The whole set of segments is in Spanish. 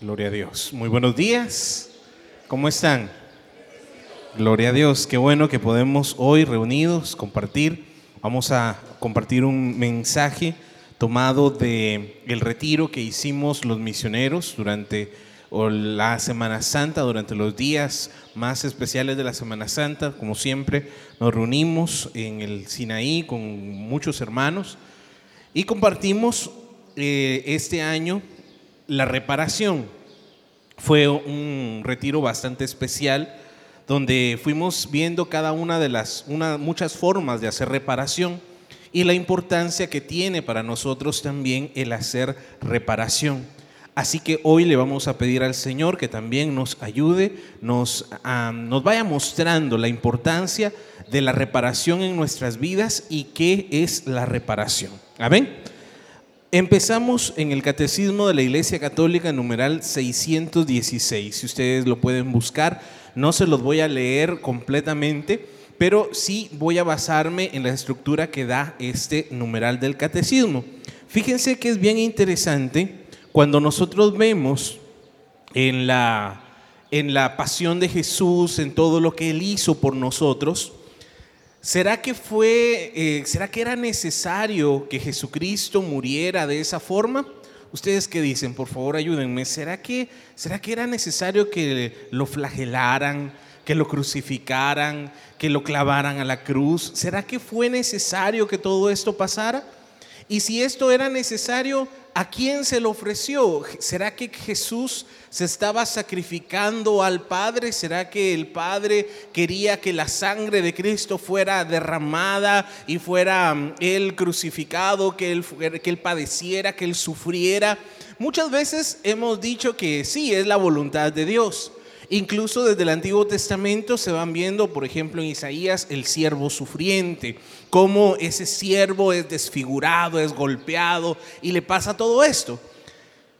Gloria a Dios. Muy buenos días. ¿Cómo están? Gloria a Dios. Qué bueno que podemos hoy reunidos compartir. Vamos a compartir un mensaje tomado de el retiro que hicimos los misioneros durante la Semana Santa, durante los días más especiales de la Semana Santa. Como siempre, nos reunimos en el Sinaí con muchos hermanos y compartimos eh, este año la reparación. Fue un retiro bastante especial donde fuimos viendo cada una de las muchas formas de hacer reparación y la importancia que tiene para nosotros también el hacer reparación. Así que hoy le vamos a pedir al Señor que también nos ayude, nos, nos vaya mostrando la importancia de la reparación en nuestras vidas y qué es la reparación. Amén. Empezamos en el Catecismo de la Iglesia Católica, numeral 616. Si ustedes lo pueden buscar, no se los voy a leer completamente, pero sí voy a basarme en la estructura que da este numeral del Catecismo. Fíjense que es bien interesante cuando nosotros vemos en la, en la pasión de Jesús, en todo lo que Él hizo por nosotros, ¿Será que fue, eh, será que era necesario que Jesucristo muriera de esa forma? Ustedes qué dicen, por favor ayúdenme. ¿Será que, será que era necesario que lo flagelaran, que lo crucificaran, que lo clavaran a la cruz? ¿Será que fue necesario que todo esto pasara? Y si esto era necesario, ¿a quién se lo ofreció? ¿Será que Jesús se estaba sacrificando al Padre? ¿Será que el Padre quería que la sangre de Cristo fuera derramada y fuera mm, Él crucificado, que él, que él padeciera, que Él sufriera? Muchas veces hemos dicho que sí, es la voluntad de Dios. Incluso desde el Antiguo Testamento se van viendo, por ejemplo, en Isaías, el siervo sufriente, cómo ese siervo es desfigurado, es golpeado y le pasa todo esto.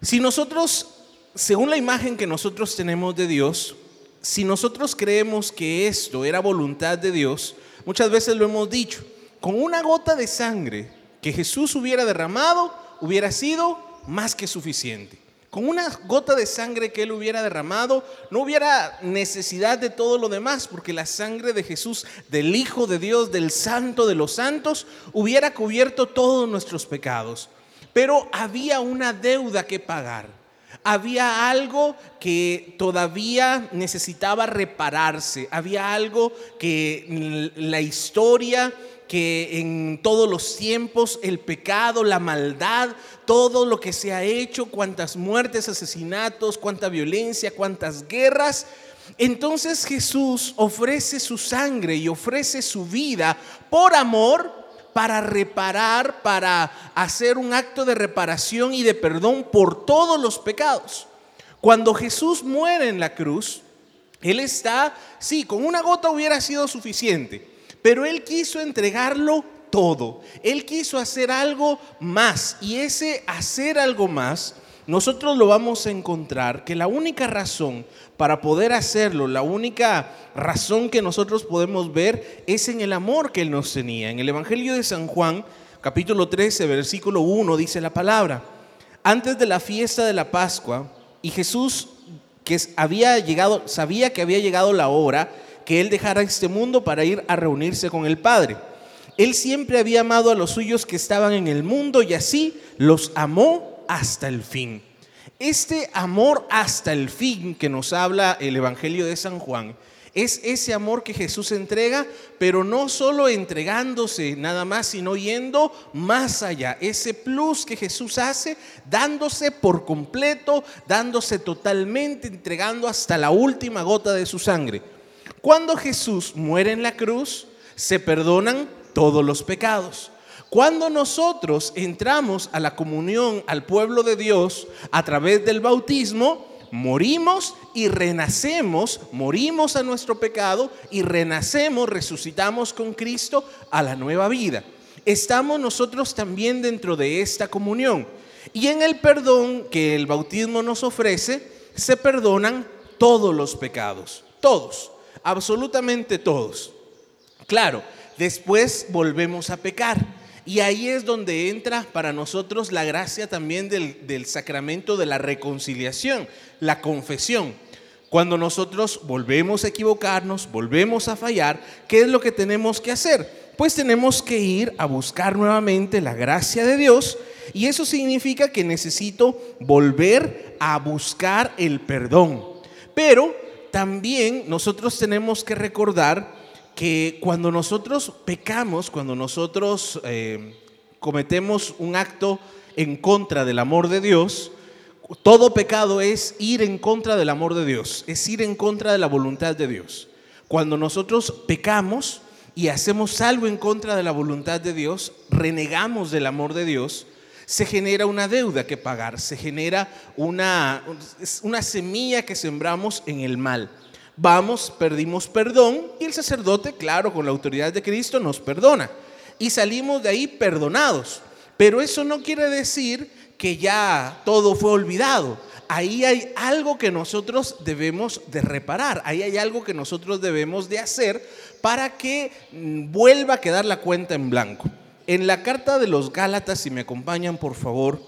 Si nosotros, según la imagen que nosotros tenemos de Dios, si nosotros creemos que esto era voluntad de Dios, muchas veces lo hemos dicho, con una gota de sangre que Jesús hubiera derramado, hubiera sido más que suficiente. Con una gota de sangre que él hubiera derramado, no hubiera necesidad de todo lo demás, porque la sangre de Jesús, del Hijo de Dios, del Santo de los Santos, hubiera cubierto todos nuestros pecados. Pero había una deuda que pagar. Había algo que todavía necesitaba repararse. Había algo que la historia que en todos los tiempos el pecado, la maldad, todo lo que se ha hecho, cuantas muertes, asesinatos, cuánta violencia, cuántas guerras, entonces Jesús ofrece su sangre y ofrece su vida por amor para reparar, para hacer un acto de reparación y de perdón por todos los pecados. Cuando Jesús muere en la cruz, Él está, sí, con una gota hubiera sido suficiente pero Él quiso entregarlo todo. Él quiso hacer algo más. Y ese hacer algo más, nosotros lo vamos a encontrar que la única razón para poder hacerlo, la única razón que nosotros podemos ver es en el amor que Él nos tenía. En el Evangelio de San Juan, capítulo 13, versículo 1, dice la palabra, antes de la fiesta de la Pascua, y Jesús que había llegado, sabía que había llegado la hora, que Él dejara este mundo para ir a reunirse con el Padre. Él siempre había amado a los suyos que estaban en el mundo y así los amó hasta el fin. Este amor hasta el fin que nos habla el Evangelio de San Juan es ese amor que Jesús entrega, pero no solo entregándose nada más, sino yendo más allá. Ese plus que Jesús hace, dándose por completo, dándose totalmente, entregando hasta la última gota de su sangre. Cuando Jesús muere en la cruz, se perdonan todos los pecados. Cuando nosotros entramos a la comunión al pueblo de Dios a través del bautismo, morimos y renacemos, morimos a nuestro pecado y renacemos, resucitamos con Cristo a la nueva vida. Estamos nosotros también dentro de esta comunión. Y en el perdón que el bautismo nos ofrece, se perdonan todos los pecados, todos absolutamente todos. Claro, después volvemos a pecar. Y ahí es donde entra para nosotros la gracia también del, del sacramento de la reconciliación, la confesión. Cuando nosotros volvemos a equivocarnos, volvemos a fallar, ¿qué es lo que tenemos que hacer? Pues tenemos que ir a buscar nuevamente la gracia de Dios y eso significa que necesito volver a buscar el perdón. Pero también nosotros tenemos que recordar que cuando nosotros pecamos, cuando nosotros eh, cometemos un acto en contra del amor de Dios, todo pecado es ir en contra del amor de Dios, es ir en contra de la voluntad de Dios. Cuando nosotros pecamos y hacemos algo en contra de la voluntad de Dios, renegamos del amor de Dios, se genera una deuda que pagar, se genera una, una semilla que sembramos en el mal vamos, perdimos perdón y el sacerdote, claro, con la autoridad de Cristo nos perdona. Y salimos de ahí perdonados. Pero eso no quiere decir que ya todo fue olvidado. Ahí hay algo que nosotros debemos de reparar, ahí hay algo que nosotros debemos de hacer para que mm, vuelva a quedar la cuenta en blanco. En la carta de los Gálatas, si me acompañan por favor,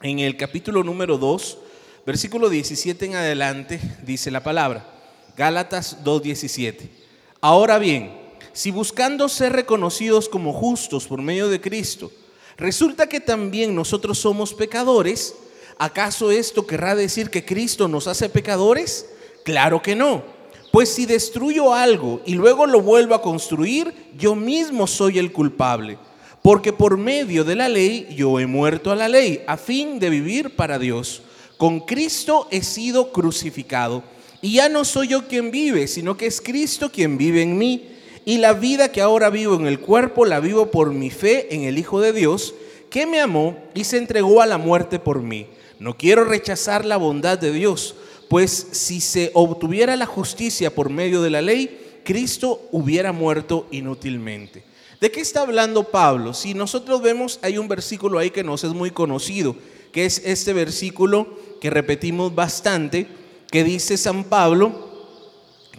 en el capítulo número 2, versículo 17 en adelante, dice la palabra. Gálatas 2.17. Ahora bien, si buscando ser reconocidos como justos por medio de Cristo, resulta que también nosotros somos pecadores, ¿acaso esto querrá decir que Cristo nos hace pecadores? Claro que no. Pues si destruyo algo y luego lo vuelvo a construir, yo mismo soy el culpable. Porque por medio de la ley yo he muerto a la ley, a fin de vivir para Dios. Con Cristo he sido crucificado y ya no soy yo quien vive, sino que es Cristo quien vive en mí. Y la vida que ahora vivo en el cuerpo la vivo por mi fe en el Hijo de Dios, que me amó y se entregó a la muerte por mí. No quiero rechazar la bondad de Dios, pues si se obtuviera la justicia por medio de la ley, Cristo hubiera muerto inútilmente. ¿De qué está hablando Pablo? Si nosotros vemos, hay un versículo ahí que nos es muy conocido, que es este versículo que repetimos bastante, que dice San Pablo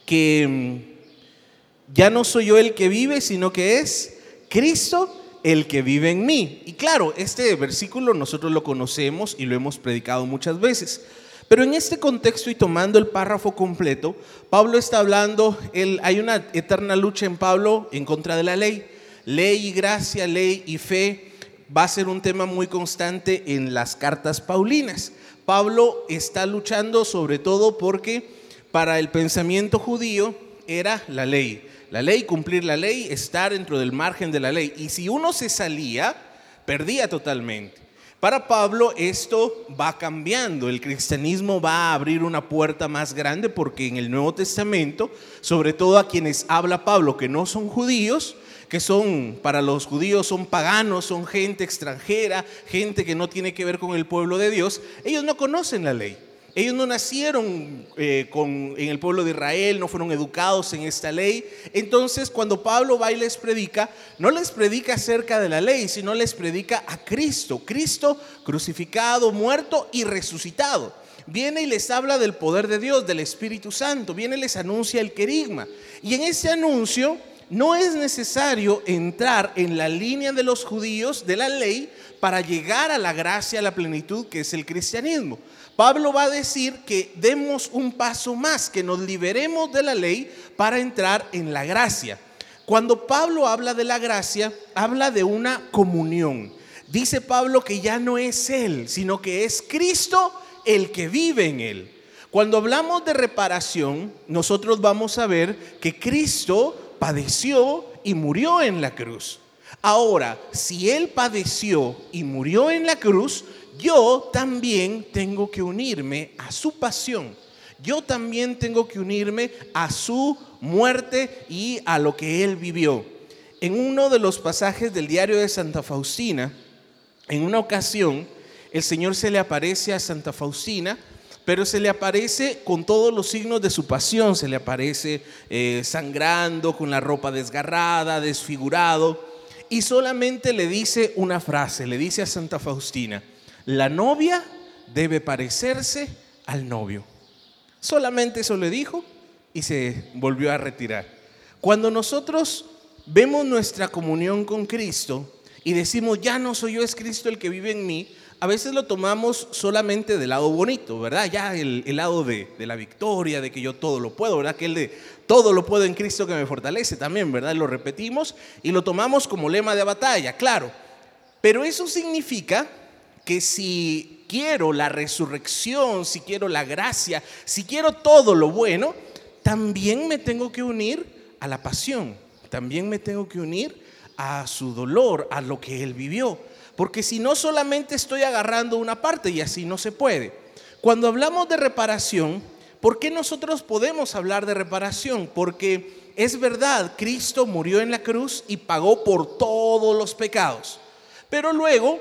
que mm, ya no soy yo el que vive, sino que es Cristo el que vive en mí. Y claro, este versículo nosotros lo conocemos y lo hemos predicado muchas veces. Pero en este contexto y tomando el párrafo completo, Pablo está hablando, hay una eterna lucha en Pablo en contra de la ley. Ley y gracia, ley y fe va a ser un tema muy constante en las cartas paulinas. Pablo está luchando sobre todo porque para el pensamiento judío era la ley. La ley, cumplir la ley, estar dentro del margen de la ley. Y si uno se salía, perdía totalmente. Para Pablo esto va cambiando, el cristianismo va a abrir una puerta más grande porque en el Nuevo Testamento, sobre todo a quienes habla Pablo que no son judíos, que son, para los judíos, son paganos, son gente extranjera, gente que no tiene que ver con el pueblo de Dios, ellos no conocen la ley. Ellos no nacieron eh, con, en el pueblo de Israel, no fueron educados en esta ley. Entonces, cuando Pablo va y les predica, no les predica acerca de la ley, sino les predica a Cristo. Cristo crucificado, muerto y resucitado. Viene y les habla del poder de Dios, del Espíritu Santo. Viene y les anuncia el querigma. Y en ese anuncio no es necesario entrar en la línea de los judíos de la ley para llegar a la gracia, a la plenitud que es el cristianismo. Pablo va a decir que demos un paso más, que nos liberemos de la ley para entrar en la gracia. Cuando Pablo habla de la gracia, habla de una comunión. Dice Pablo que ya no es Él, sino que es Cristo el que vive en Él. Cuando hablamos de reparación, nosotros vamos a ver que Cristo padeció y murió en la cruz. Ahora, si Él padeció y murió en la cruz, yo también tengo que unirme a su pasión. Yo también tengo que unirme a su muerte y a lo que Él vivió. En uno de los pasajes del diario de Santa Faustina, en una ocasión, el Señor se le aparece a Santa Faustina pero se le aparece con todos los signos de su pasión, se le aparece eh, sangrando, con la ropa desgarrada, desfigurado, y solamente le dice una frase, le dice a Santa Faustina, la novia debe parecerse al novio. Solamente eso le dijo y se volvió a retirar. Cuando nosotros vemos nuestra comunión con Cristo y decimos, ya no soy yo, es Cristo el que vive en mí, a veces lo tomamos solamente del lado bonito, ¿verdad? Ya el, lado de, de, la victoria, de que yo todo lo puedo, ¿verdad? Que el de todo lo puedo en Cristo que me fortalece también, ¿verdad? Lo repetimos y lo tomamos como lema de batalla, claro. Pero eso significa que si quiero la resurrección, si quiero la gracia, si quiero todo lo bueno, también me tengo que unir a la pasión, también me tengo que unir a su dolor, a lo que él vivió. Porque si no solamente estoy agarrando una parte y así no se puede. Cuando hablamos de reparación, ¿por qué nosotros podemos hablar de reparación? Porque es verdad, Cristo murió en la cruz y pagó por todos los pecados. Pero luego,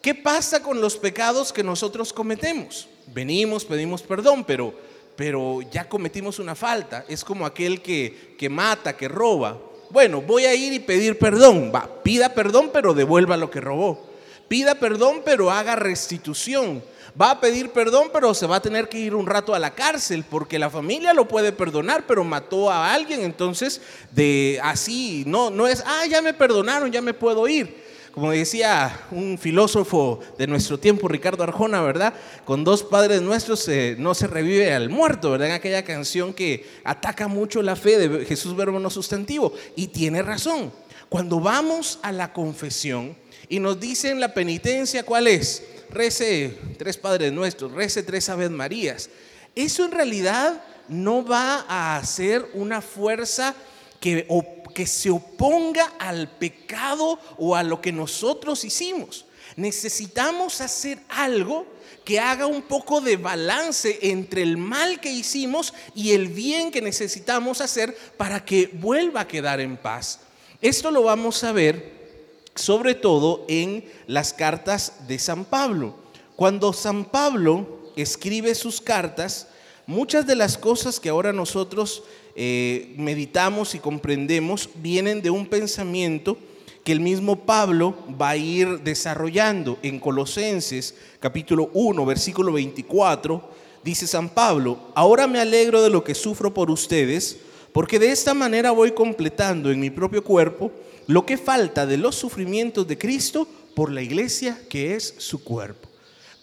¿qué pasa con los pecados que nosotros cometemos? Venimos, pedimos perdón, pero, pero ya cometimos una falta. Es como aquel que, que mata, que roba bueno, voy a ir y pedir perdón. Va, pida perdón, pero devuelva lo que robó. Pida perdón, pero haga restitución. Va a pedir perdón, pero se va a tener que ir un rato a la cárcel, porque la familia lo puede perdonar, pero mató a alguien. Entonces, de así, no, no es, ah, ya me perdonaron, ya me puedo ir. Como decía un filósofo de nuestro tiempo, Ricardo Arjona, ¿verdad? Con dos padres nuestros eh, no se revive al muerto, ¿verdad? En aquella canción que ataca mucho la fe de Jesús verbo no sustantivo. Y tiene razón. Cuando vamos a la confesión y nos dicen la penitencia, ¿cuál es? Rece tres padres nuestros, rece tres aves marías. Eso en realidad no va a hacer una fuerza que que se oponga al pecado o a lo que nosotros hicimos. Necesitamos hacer algo que haga un poco de balance entre el mal que hicimos y el bien que necesitamos hacer para que vuelva a quedar en paz. Esto lo vamos a ver sobre todo en las cartas de San Pablo. Cuando San Pablo escribe sus cartas, muchas de las cosas que ahora nosotros eh, meditamos y comprendemos vienen de un pensamiento que el mismo Pablo va a ir desarrollando en Colosenses capítulo 1, versículo 24. Dice San Pablo, ahora me alegro de lo que sufro por ustedes, porque de esta manera voy completando en mi propio cuerpo lo que falta de los sufrimientos de Cristo por la iglesia que es su cuerpo.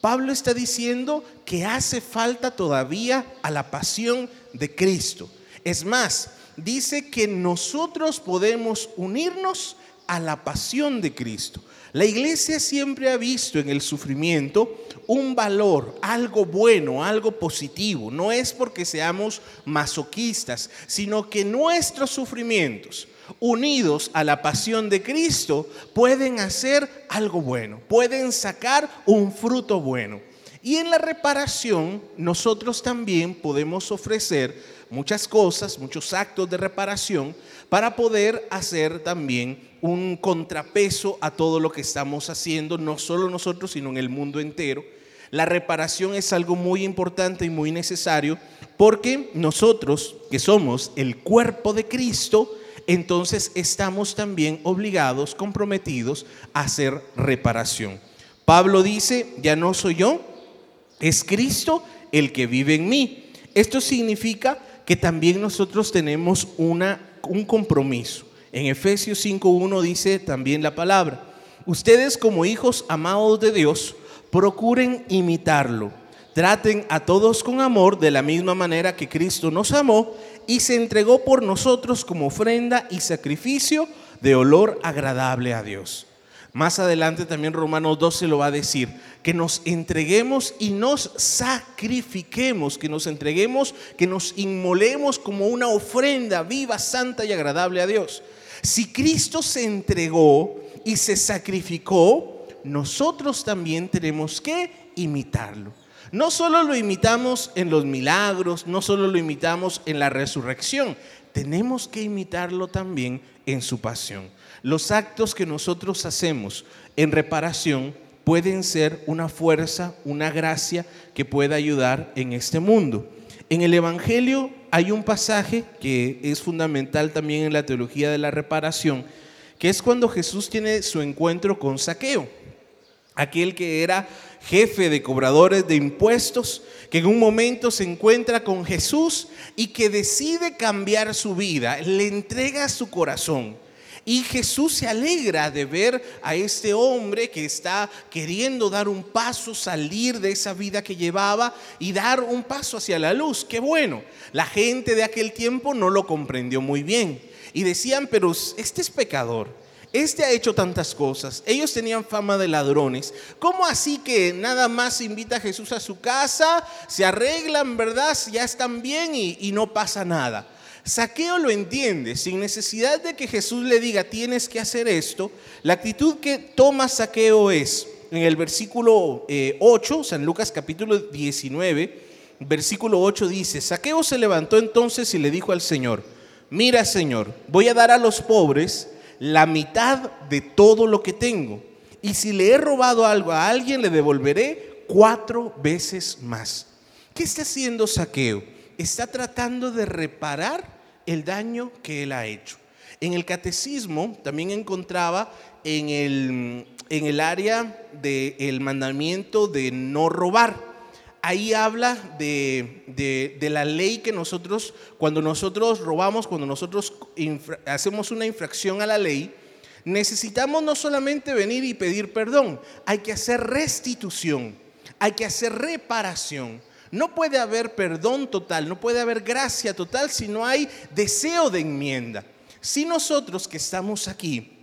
Pablo está diciendo que hace falta todavía a la pasión de Cristo. Es más, dice que nosotros podemos unirnos a la pasión de Cristo. La iglesia siempre ha visto en el sufrimiento un valor, algo bueno, algo positivo. No es porque seamos masoquistas, sino que nuestros sufrimientos, unidos a la pasión de Cristo, pueden hacer algo bueno, pueden sacar un fruto bueno. Y en la reparación nosotros también podemos ofrecer muchas cosas, muchos actos de reparación para poder hacer también un contrapeso a todo lo que estamos haciendo, no solo nosotros, sino en el mundo entero. La reparación es algo muy importante y muy necesario porque nosotros, que somos el cuerpo de Cristo, entonces estamos también obligados, comprometidos a hacer reparación. Pablo dice, ya no soy yo, es Cristo el que vive en mí. Esto significa que también nosotros tenemos una, un compromiso. En Efesios 5.1 dice también la palabra, ustedes como hijos amados de Dios, procuren imitarlo. Traten a todos con amor de la misma manera que Cristo nos amó y se entregó por nosotros como ofrenda y sacrificio de olor agradable a Dios. Más adelante también Romanos 12 lo va a decir, que nos entreguemos y nos sacrifiquemos, que nos entreguemos, que nos inmolemos como una ofrenda viva, santa y agradable a Dios. Si Cristo se entregó y se sacrificó, nosotros también tenemos que imitarlo. No solo lo imitamos en los milagros, no solo lo imitamos en la resurrección, tenemos que imitarlo también en su pasión. Los actos que nosotros hacemos en reparación pueden ser una fuerza, una gracia que pueda ayudar en este mundo. En el Evangelio hay un pasaje que es fundamental también en la teología de la reparación, que es cuando Jesús tiene su encuentro con Saqueo, aquel que era jefe de cobradores de impuestos, que en un momento se encuentra con Jesús y que decide cambiar su vida, le entrega su corazón. Y Jesús se alegra de ver a este hombre que está queriendo dar un paso, salir de esa vida que llevaba y dar un paso hacia la luz. Qué bueno. La gente de aquel tiempo no lo comprendió muy bien. Y decían, pero este es pecador. Este ha hecho tantas cosas. Ellos tenían fama de ladrones. ¿Cómo así que nada más invita a Jesús a su casa, se arreglan, verdad? Ya están bien y, no pasa nada. Saqueo lo entiende, sin necesidad de que Jesús le diga tienes que hacer esto, la actitud que toma Saqueo es, en el versículo 8, eh, San Lucas capítulo 19, versículo 8 dice, Saqueo se levantó entonces y le dijo al Señor, mira Señor, voy a dar a los pobres la mitad de todo lo que tengo, y si le he robado algo a alguien, le devolveré cuatro veces más. ¿Qué está haciendo Saqueo? Está tratando de reparar el daño que él ha hecho. En el catecismo también encontraba en el, en el área del mandamiento de no robar. Ahí habla de, de, la ley que nosotros, cuando nosotros robamos, cuando nosotros hacemos una infracción a la ley, necesitamos no solamente venir y pedir perdón, hay que hacer restitución, hay que hacer reparación. No puede haber perdón total, no puede haber gracia total si no hay deseo de enmienda. Si nosotros que estamos aquí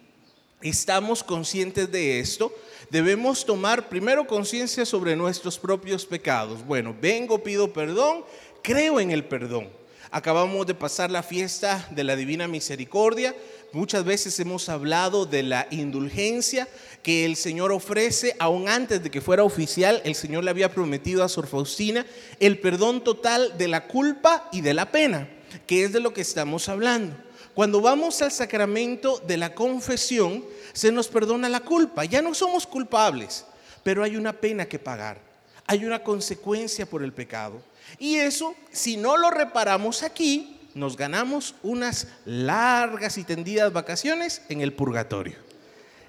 estamos conscientes de esto, debemos tomar primero conciencia sobre nuestros propios pecados. Bueno, vengo, pido perdón, creo en el perdón. Acabamos de pasar la fiesta de la Divina Misericordia. Muchas veces hemos hablado de la indulgencia que el Señor ofrece, aún antes de que fuera oficial, el Señor le había prometido a Sor Faustina el perdón total de la culpa y de la pena, que es de lo que estamos hablando. Cuando vamos al sacramento de la confesión, se nos perdona la culpa. Ya no somos culpables, pero hay una pena que pagar. Hay una consecuencia por el pecado. Y eso, si no lo reparamos aquí, nos ganamos unas largas y tendidas vacaciones en el purgatorio.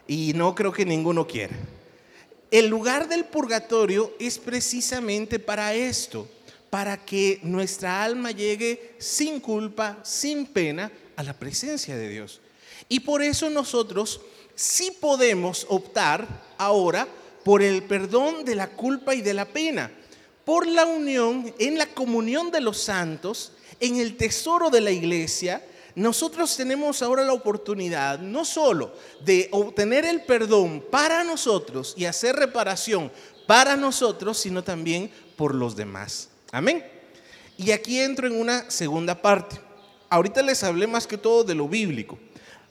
Y no creo que ninguno quiera. El lugar del purgatorio es precisamente para esto, para que nuestra alma llegue sin culpa, sin pena, a la presencia de Dios. Y por eso nosotros sí podemos optar ahora por el perdón de la culpa y de la pena por la unión, en la comunión de los santos, en el tesoro de la iglesia, nosotros tenemos ahora la oportunidad no solo de obtener el perdón para nosotros y hacer reparación para nosotros, sino también por los demás. Amén. Y aquí entro en una segunda parte. Ahorita les hablé más que todo de lo bíblico.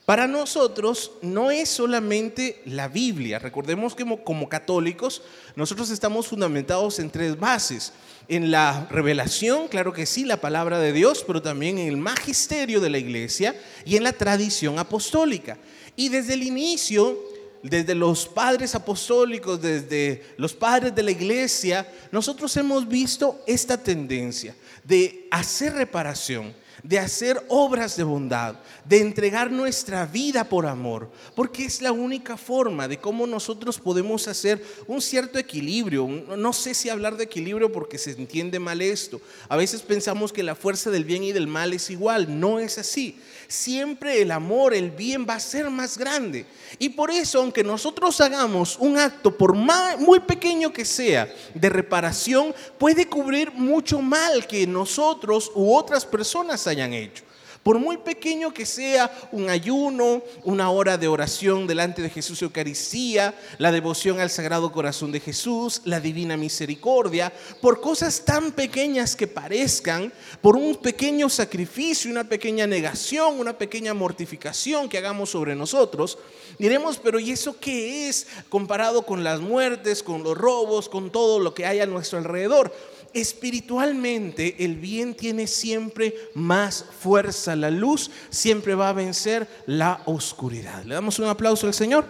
Para nosotros no es solamente la Biblia. Recordemos que como, católicos nosotros estamos fundamentados en tres bases. En la revelación, claro que sí, la palabra de Dios, pero también en el magisterio de la iglesia y en la tradición apostólica. Y desde el inicio, desde los padres apostólicos, desde los padres de la iglesia, nosotros hemos visto esta tendencia de hacer reparación de hacer obras de bondad, de entregar nuestra vida por amor, porque es la única forma de cómo nosotros podemos hacer un cierto equilibrio. No sé si hablar de equilibrio porque se entiende mal esto. A veces pensamos que la fuerza del bien y del mal es igual, no es así. Siempre el amor, el bien va a ser más grande. Y por eso, aunque nosotros hagamos un acto, por muy pequeño que sea, de reparación, puede cubrir mucho mal que nosotros u otras personas hayan hecho. Por muy pequeño que sea un ayuno, una hora de oración delante de Jesús Eucaristía, la devoción al Sagrado Corazón de Jesús, la divina misericordia, por cosas tan pequeñas que parezcan, por un pequeño sacrificio, una pequeña negación, una pequeña mortificación que hagamos sobre nosotros, diremos, pero ¿y eso qué es comparado con las muertes, con los robos, con todo lo que hay a nuestro alrededor? Espiritualmente el bien tiene siempre más fuerza. La luz siempre va a vencer la oscuridad. Le damos un aplauso al Señor.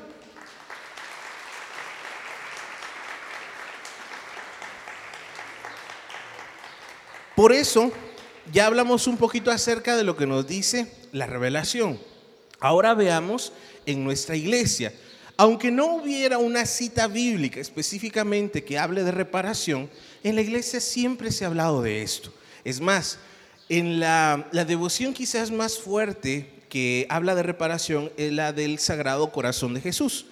Por eso ya hablamos un poquito acerca de lo que nos dice la revelación. Ahora veamos en nuestra iglesia. Aunque no hubiera una cita bíblica específicamente que hable de reparación, en la iglesia siempre se ha hablado de esto. Es más, en la, devoción quizás más fuerte que habla de reparación es la del Sagrado Corazón de Jesús.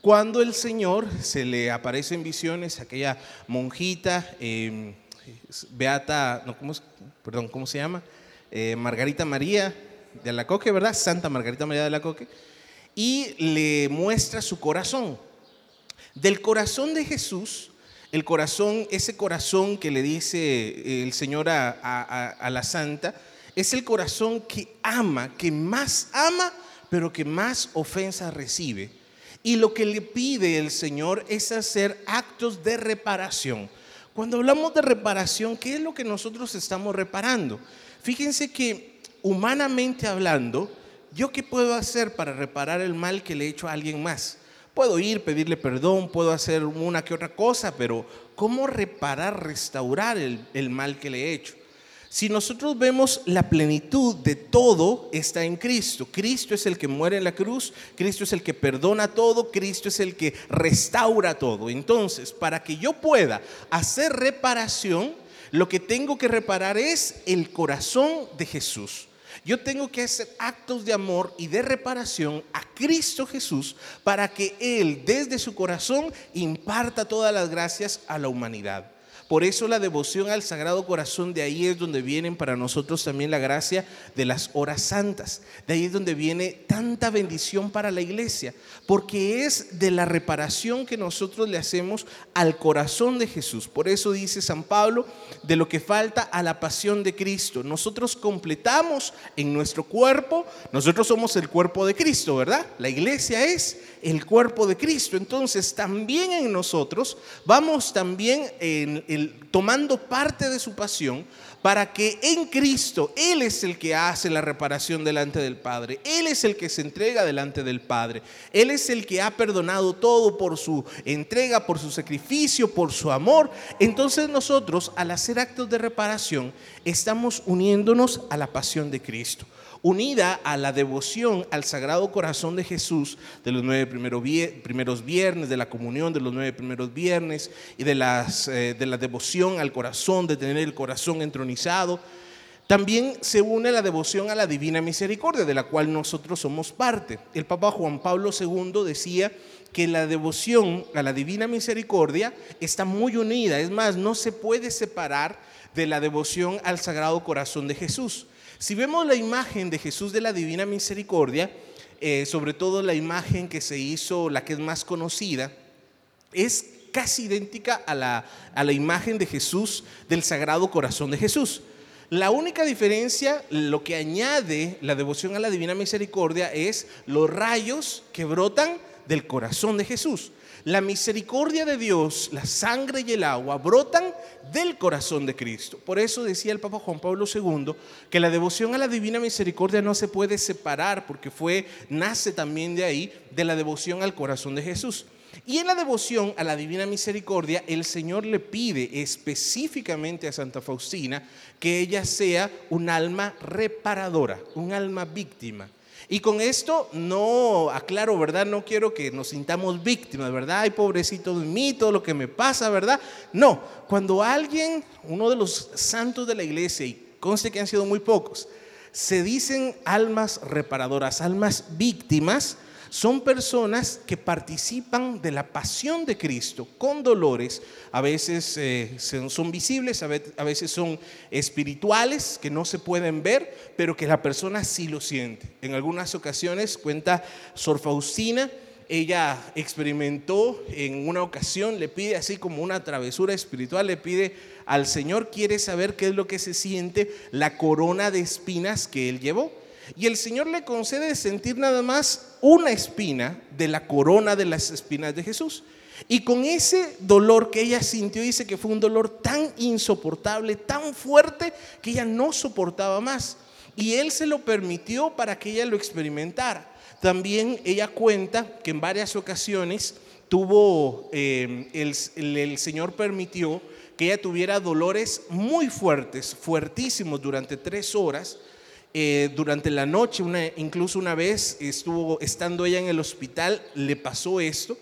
Cuando el Señor se le aparece en visiones aquella monjita, em, Beata, no, ¿cómo, perdón, ¿cómo se llama? Eh, Margarita María de Alacoque, ¿verdad? Santa Margarita María de Alacoque, y le muestra su corazón. Del corazón de Jesús, el corazón, ese corazón que le dice el Señor a, a la Santa, es el corazón que ama, que más ama, pero que más ofensa recibe. Y lo que le pide el Señor es hacer actos de reparación. Cuando hablamos de reparación, ¿qué es lo que nosotros estamos reparando? Fíjense que humanamente hablando, ¿yo qué puedo hacer para reparar el mal que le he hecho a alguien más? Puedo ir, pedirle perdón, puedo hacer una que otra cosa, pero ¿cómo reparar, restaurar el, mal que le he hecho? Si nosotros vemos la plenitud de todo está en Cristo. Cristo es el que muere en la cruz, Cristo es el que perdona todo, Cristo es el que restaura todo. Entonces, para que yo pueda hacer reparación, lo que tengo que reparar es el corazón de Jesús. Yo tengo que hacer actos de amor y de reparación a Cristo Jesús para que Él desde su corazón imparta todas las gracias a la humanidad. Por eso la devoción al Sagrado Corazón, de ahí es donde vienen para nosotros también la gracia de las horas santas. De ahí es donde viene tanta bendición para la iglesia, porque es de la reparación que nosotros le hacemos al corazón de Jesús. Por eso dice San Pablo, de lo que falta a la pasión de Cristo. Nosotros completamos en nuestro cuerpo, nosotros somos el cuerpo de Cristo, ¿verdad? La iglesia es el cuerpo de Cristo. Entonces también en nosotros vamos también tomando parte de su pasión para que en Cristo Él es el que hace la reparación delante del Padre. Él es el que se entrega delante del Padre. Él es el que ha perdonado todo por su entrega, por su sacrificio, por su amor. Entonces nosotros al hacer actos de reparación estamos uniéndonos a la pasión de Cristo unida a la devoción al Sagrado Corazón de Jesús de los nueve primeros viernes, de la comunión de los nueve primeros viernes y de, las, eh, de la devoción al corazón, de tener el corazón entronizado. También se une la devoción a la Divina Misericordia, de la cual nosotros somos parte. El Papa Juan Pablo II decía que la devoción a la Divina Misericordia está muy unida, es más, no se puede separar de la devoción al Sagrado Corazón de Jesús. Si vemos la imagen de Jesús de la Divina Misericordia, eh, sobre todo la imagen que se hizo, la que es más conocida, es casi idéntica a la, a la imagen de Jesús del Sagrado Corazón de Jesús. La única diferencia, lo que añade la devoción a la Divina Misericordia es los rayos que brotan del corazón de Jesús. La misericordia de Dios, la sangre y el agua brotan del corazón de Cristo. Por eso decía el Papa Juan Pablo II que la devoción a la divina misericordia no se puede separar porque fue nace también de ahí de la devoción al corazón de Jesús. Y en la devoción a la divina misericordia, el Señor le pide específicamente a Santa Faustina que ella sea un alma reparadora, un alma víctima. Y con esto no aclaro, ¿verdad? No quiero que nos sintamos víctimas, ¿verdad? Ay, pobrecito de mí, todo lo que me pasa, ¿verdad? No, cuando alguien, uno de los santos de la iglesia, y conste que han sido muy pocos, se dicen almas reparadoras, almas víctimas, son personas que participan de la pasión de Cristo con dolores, a veces eh, son visibles, a veces son espirituales, que no se pueden ver, pero que la persona sí lo siente. En algunas ocasiones cuenta Sor Faustina, ella experimentó en una ocasión, le pide así como una travesura espiritual, le pide al Señor, quiere saber qué es lo que se siente la corona de espinas que él llevó. Y el Señor le concede sentir nada más una espina de la corona de las espinas de Jesús. Y con ese dolor que ella sintió, dice que fue un dolor tan insoportable, tan fuerte, que ella no soportaba más. Y Él se lo permitió para que ella lo experimentara. También ella cuenta que en varias ocasiones tuvo, eh, el, el Señor permitió que ella tuviera dolores muy fuertes, fuertísimos durante tres horas eh, durante la noche, una, incluso una vez estuvo estando ella en el hospital, le pasó esto.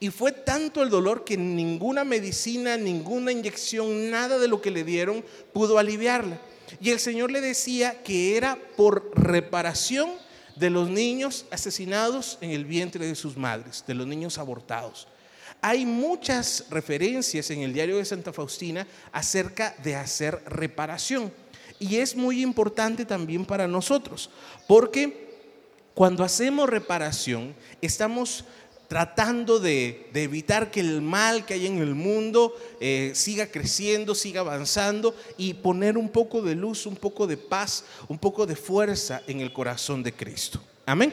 Y fue tanto el dolor que ninguna medicina, ninguna inyección, nada de lo que le dieron pudo aliviarla. Y el Señor le decía que era por reparación de los niños asesinados en el vientre de sus madres, de los niños abortados. Hay muchas referencias en el diario de Santa Faustina acerca de hacer reparación. Y es muy importante también para nosotros, porque cuando hacemos reparación, estamos tratando de, evitar que el mal que hay en el mundo eh, siga creciendo, siga avanzando y poner un poco de luz, un poco de paz, un poco de fuerza en el corazón de Cristo. Amén.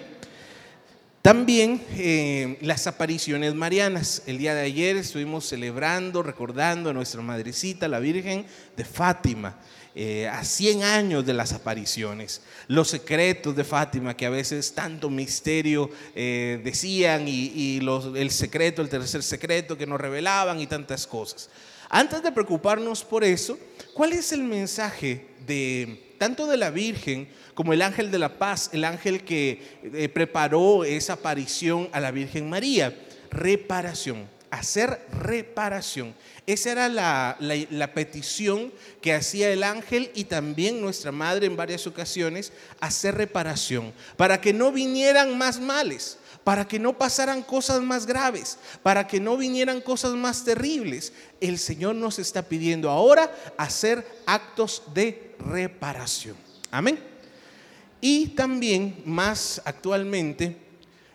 También eh, las apariciones marianas. El día de ayer estuvimos celebrando, recordando a nuestra madrecita, la Virgen de Fátima. Eh, a 100 años de las apariciones, los secretos de Fátima, que a veces tanto misterio eh, decían, y, el secreto, el tercer secreto que nos revelaban y tantas cosas. Antes de preocuparnos por eso, ¿cuál es el mensaje de tanto de la Virgen como el ángel de la paz, el ángel que eh, preparó esa aparición a la Virgen María? Reparación, hacer reparación. Esa era la, petición que hacía el ángel y también nuestra madre en varias ocasiones, hacer reparación, para que no vinieran más males, para que no pasaran cosas más graves, para que no vinieran cosas más terribles. El Señor nos está pidiendo ahora hacer actos de reparación. Amén. Y también más actualmente,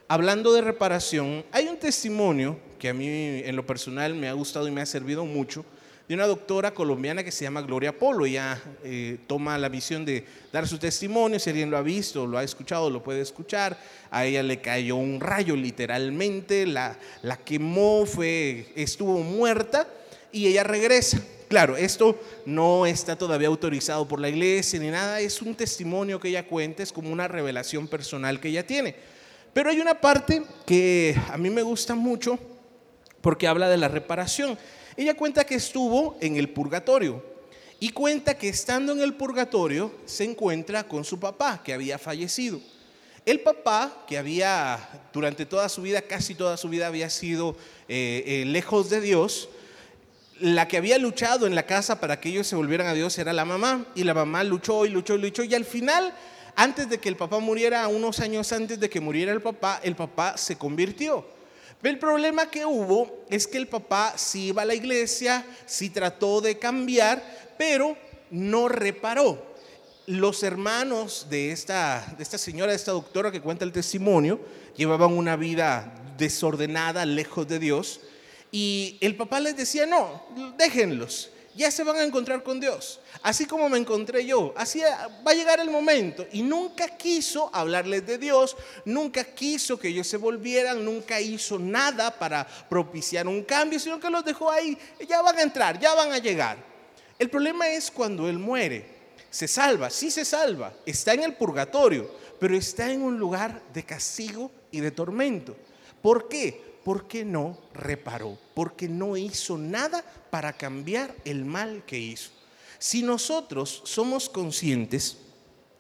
hablando de reparación, hay un testimonio que a mí en lo personal me ha gustado y me ha servido mucho, de una doctora colombiana que se llama Gloria Polo. Ella eh, toma la misión de dar su testimonio, si alguien lo ha visto, lo ha escuchado, lo puede escuchar. A ella le cayó un rayo literalmente, la, la quemó, fue, estuvo muerta y ella regresa. Claro, esto no está todavía autorizado por la iglesia ni nada, es un testimonio que ella cuenta, es como una revelación personal que ella tiene. Pero hay una parte que a mí me gusta mucho porque habla de la reparación. Ella cuenta que estuvo en el purgatorio y cuenta que estando en el purgatorio se encuentra con su papá que había fallecido. El papá, que había durante toda su vida, casi toda su vida, había sido eh, eh, lejos de Dios, la que había luchado en la casa para que ellos se volvieran a Dios era la mamá. Y la mamá luchó y luchó y luchó. Y al final, antes de que el papá muriera, unos años antes de que muriera el papá, el papá se convirtió. El problema que hubo es que el papá sí iba a la iglesia, sí trató de cambiar, pero no reparó. Los hermanos de esta, de esta señora, de esta doctora que cuenta el testimonio, llevaban una vida desordenada, lejos de Dios, y el papá les decía, no, déjenlos, ya se van a encontrar con Dios. Así como me encontré yo, así va a llegar el momento. Y nunca quiso hablarles de Dios, nunca quiso que ellos se volvieran, nunca hizo nada para propiciar un cambio, sino que los dejó ahí. Ya van a entrar, ya van a llegar. El problema es cuando Él muere. Se salva, sí se salva, está en el purgatorio, pero está en un lugar de castigo y de tormento. ¿Por qué? Porque no reparó, porque no hizo nada para cambiar el mal que hizo. Si nosotros somos conscientes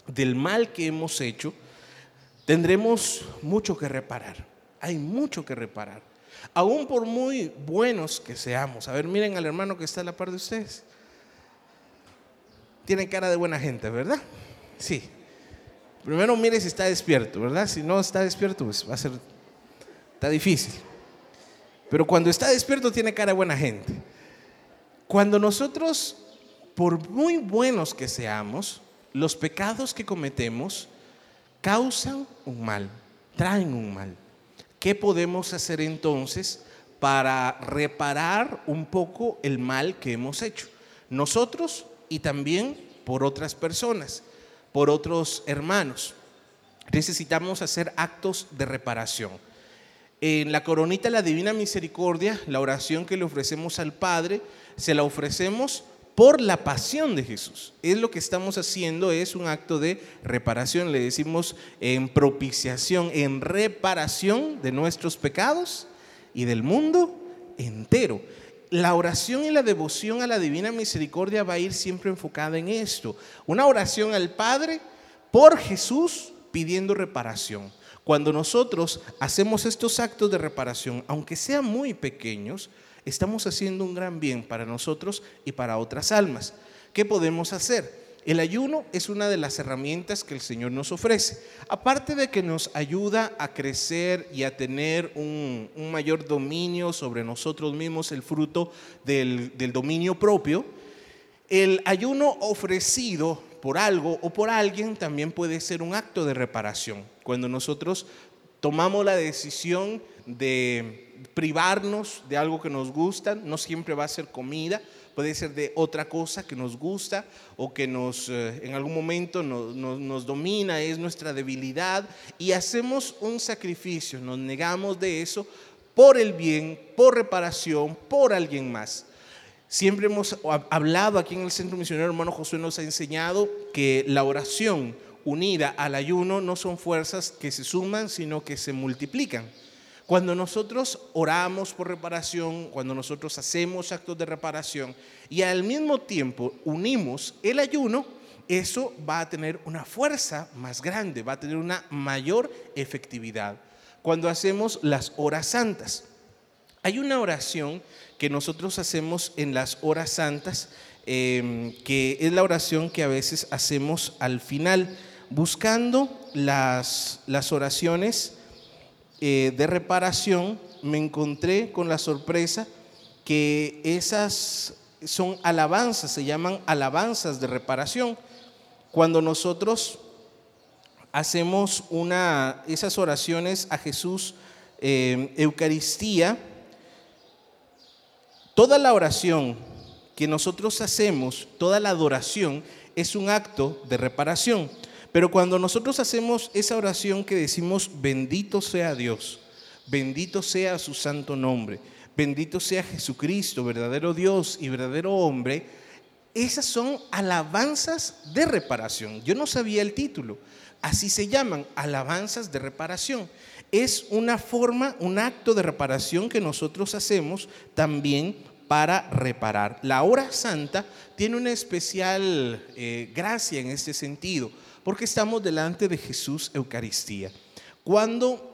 del mal que hemos hecho, tendremos mucho que reparar. Hay mucho que reparar. Aún por muy buenos que seamos. A ver, miren al hermano que está a la par de ustedes. Tiene cara de buena gente, ¿verdad? Sí. Primero mire si está despierto, ¿verdad? Si no está despierto, pues va a ser, está difícil. Pero cuando está despierto tiene cara buena gente. Cuando nosotros, por muy buenos que seamos, los pecados que cometemos causan un mal, traen un mal. ¿Qué podemos hacer entonces para reparar un poco el mal que hemos hecho? Nosotros y también por otras personas, por otros hermanos. Necesitamos hacer actos de reparación. En la coronita la Divina Misericordia, la oración que le ofrecemos al Padre, se la ofrecemos por la pasión de Jesús. Es lo que estamos haciendo, es un acto de reparación, le decimos en propiciación, en reparación de nuestros pecados y del mundo entero. La oración y la devoción a la Divina Misericordia va a ir siempre enfocada en esto. Una oración al Padre por Jesús pidiendo reparación. Cuando nosotros hacemos estos actos de reparación, aunque sean muy pequeños, estamos haciendo un gran bien para nosotros y para otras almas. ¿Qué podemos hacer? El ayuno es una de las herramientas que el Señor nos ofrece. Aparte de que nos ayuda a crecer y a tener un, mayor dominio sobre nosotros mismos, el fruto del, dominio propio, el ayuno ofrecido por algo o por alguien también puede ser un acto de reparación. Cuando nosotros tomamos la decisión de privarnos de algo que nos gusta, no siempre va a ser comida, puede ser de otra cosa que nos gusta o que nos eh, en algún momento nos domina, es nuestra debilidad y hacemos un sacrificio, nos negamos de eso por el bien, por reparación, por alguien más. Siempre hemos hablado aquí en el Centro Misionero Hermano Josué nos ha enseñado que la oración unida al ayuno no son fuerzas que se suman, sino que se multiplican. Cuando nosotros oramos por reparación, cuando nosotros hacemos actos de reparación y al mismo tiempo unimos el ayuno, eso va a tener una fuerza más grande, va a tener una mayor efectividad. Cuando hacemos las horas santas, hay una oración que nosotros hacemos en las horas santas, em, que es la oración que a veces hacemos al final, buscando las, las oraciones eh, de reparación, me encontré con la sorpresa que esas son alabanzas, se llaman alabanzas de reparación. Cuando nosotros hacemos una, esas oraciones a Jesús, eh, Eucaristía, toda la oración que nosotros hacemos, toda la adoración, es un acto de reparación. Pero cuando nosotros hacemos esa oración que decimos, bendito sea Dios, bendito sea su santo nombre, bendito sea Jesucristo, verdadero Dios y verdadero hombre, esas son alabanzas de reparación. Yo no sabía el título. Así se llaman, alabanzas de reparación. Es una forma, un acto de reparación que nosotros hacemos también para reparar. La hora santa tiene una especial eh, gracia en este sentido porque estamos delante de Jesús Eucaristía. Cuando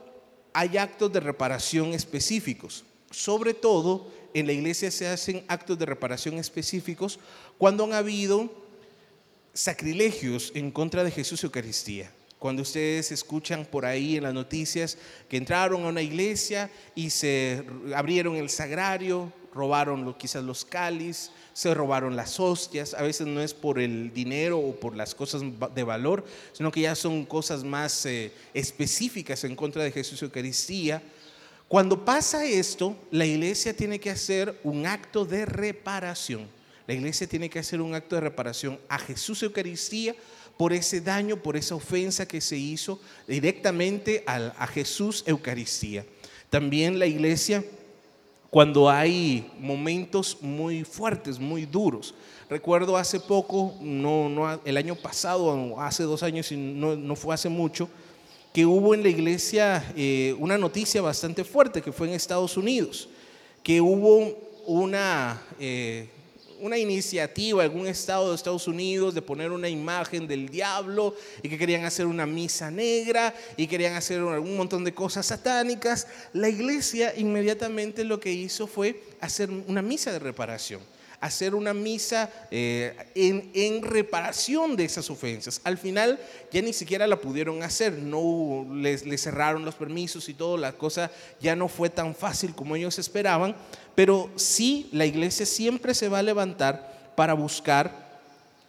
hay actos de reparación específicos, sobre todo en la iglesia se hacen actos de reparación específicos cuando han habido sacrilegios en contra de Jesús Eucaristía. Cuando ustedes escuchan por ahí en las noticias que entraron a una iglesia y se abrieron el sagrario, robaron quizás los cáliz, se robaron las hostias, a veces no es por el dinero o por las cosas de valor, sino que ya son cosas más eh, específicas en contra de Jesús Eucaristía. Cuando pasa esto, la iglesia tiene que hacer un acto de reparación. La iglesia tiene que hacer un acto de reparación a Jesús Eucaristía por ese daño, por esa ofensa que se hizo directamente a Jesús Eucaristía. También la iglesia cuando hay momentos muy fuertes, muy duros. Recuerdo hace poco, no, no, el año pasado, hace dos años, y no, fue hace mucho, que hubo en la iglesia eh, una noticia bastante fuerte que fue en Estados Unidos, que hubo una, eh, una iniciativa en algún estado de Estados Unidos de poner una imagen del diablo y que querían hacer una misa negra y querían hacer un montón de cosas satánicas, la iglesia inmediatamente lo que hizo fue hacer una misa de reparación hacer una misa eh, en, reparación de esas ofensas. Al final ya ni siquiera la pudieron hacer, no les, les cerraron los permisos y todo, la cosa ya no fue tan fácil como ellos esperaban, pero sí la iglesia siempre se va a levantar para buscar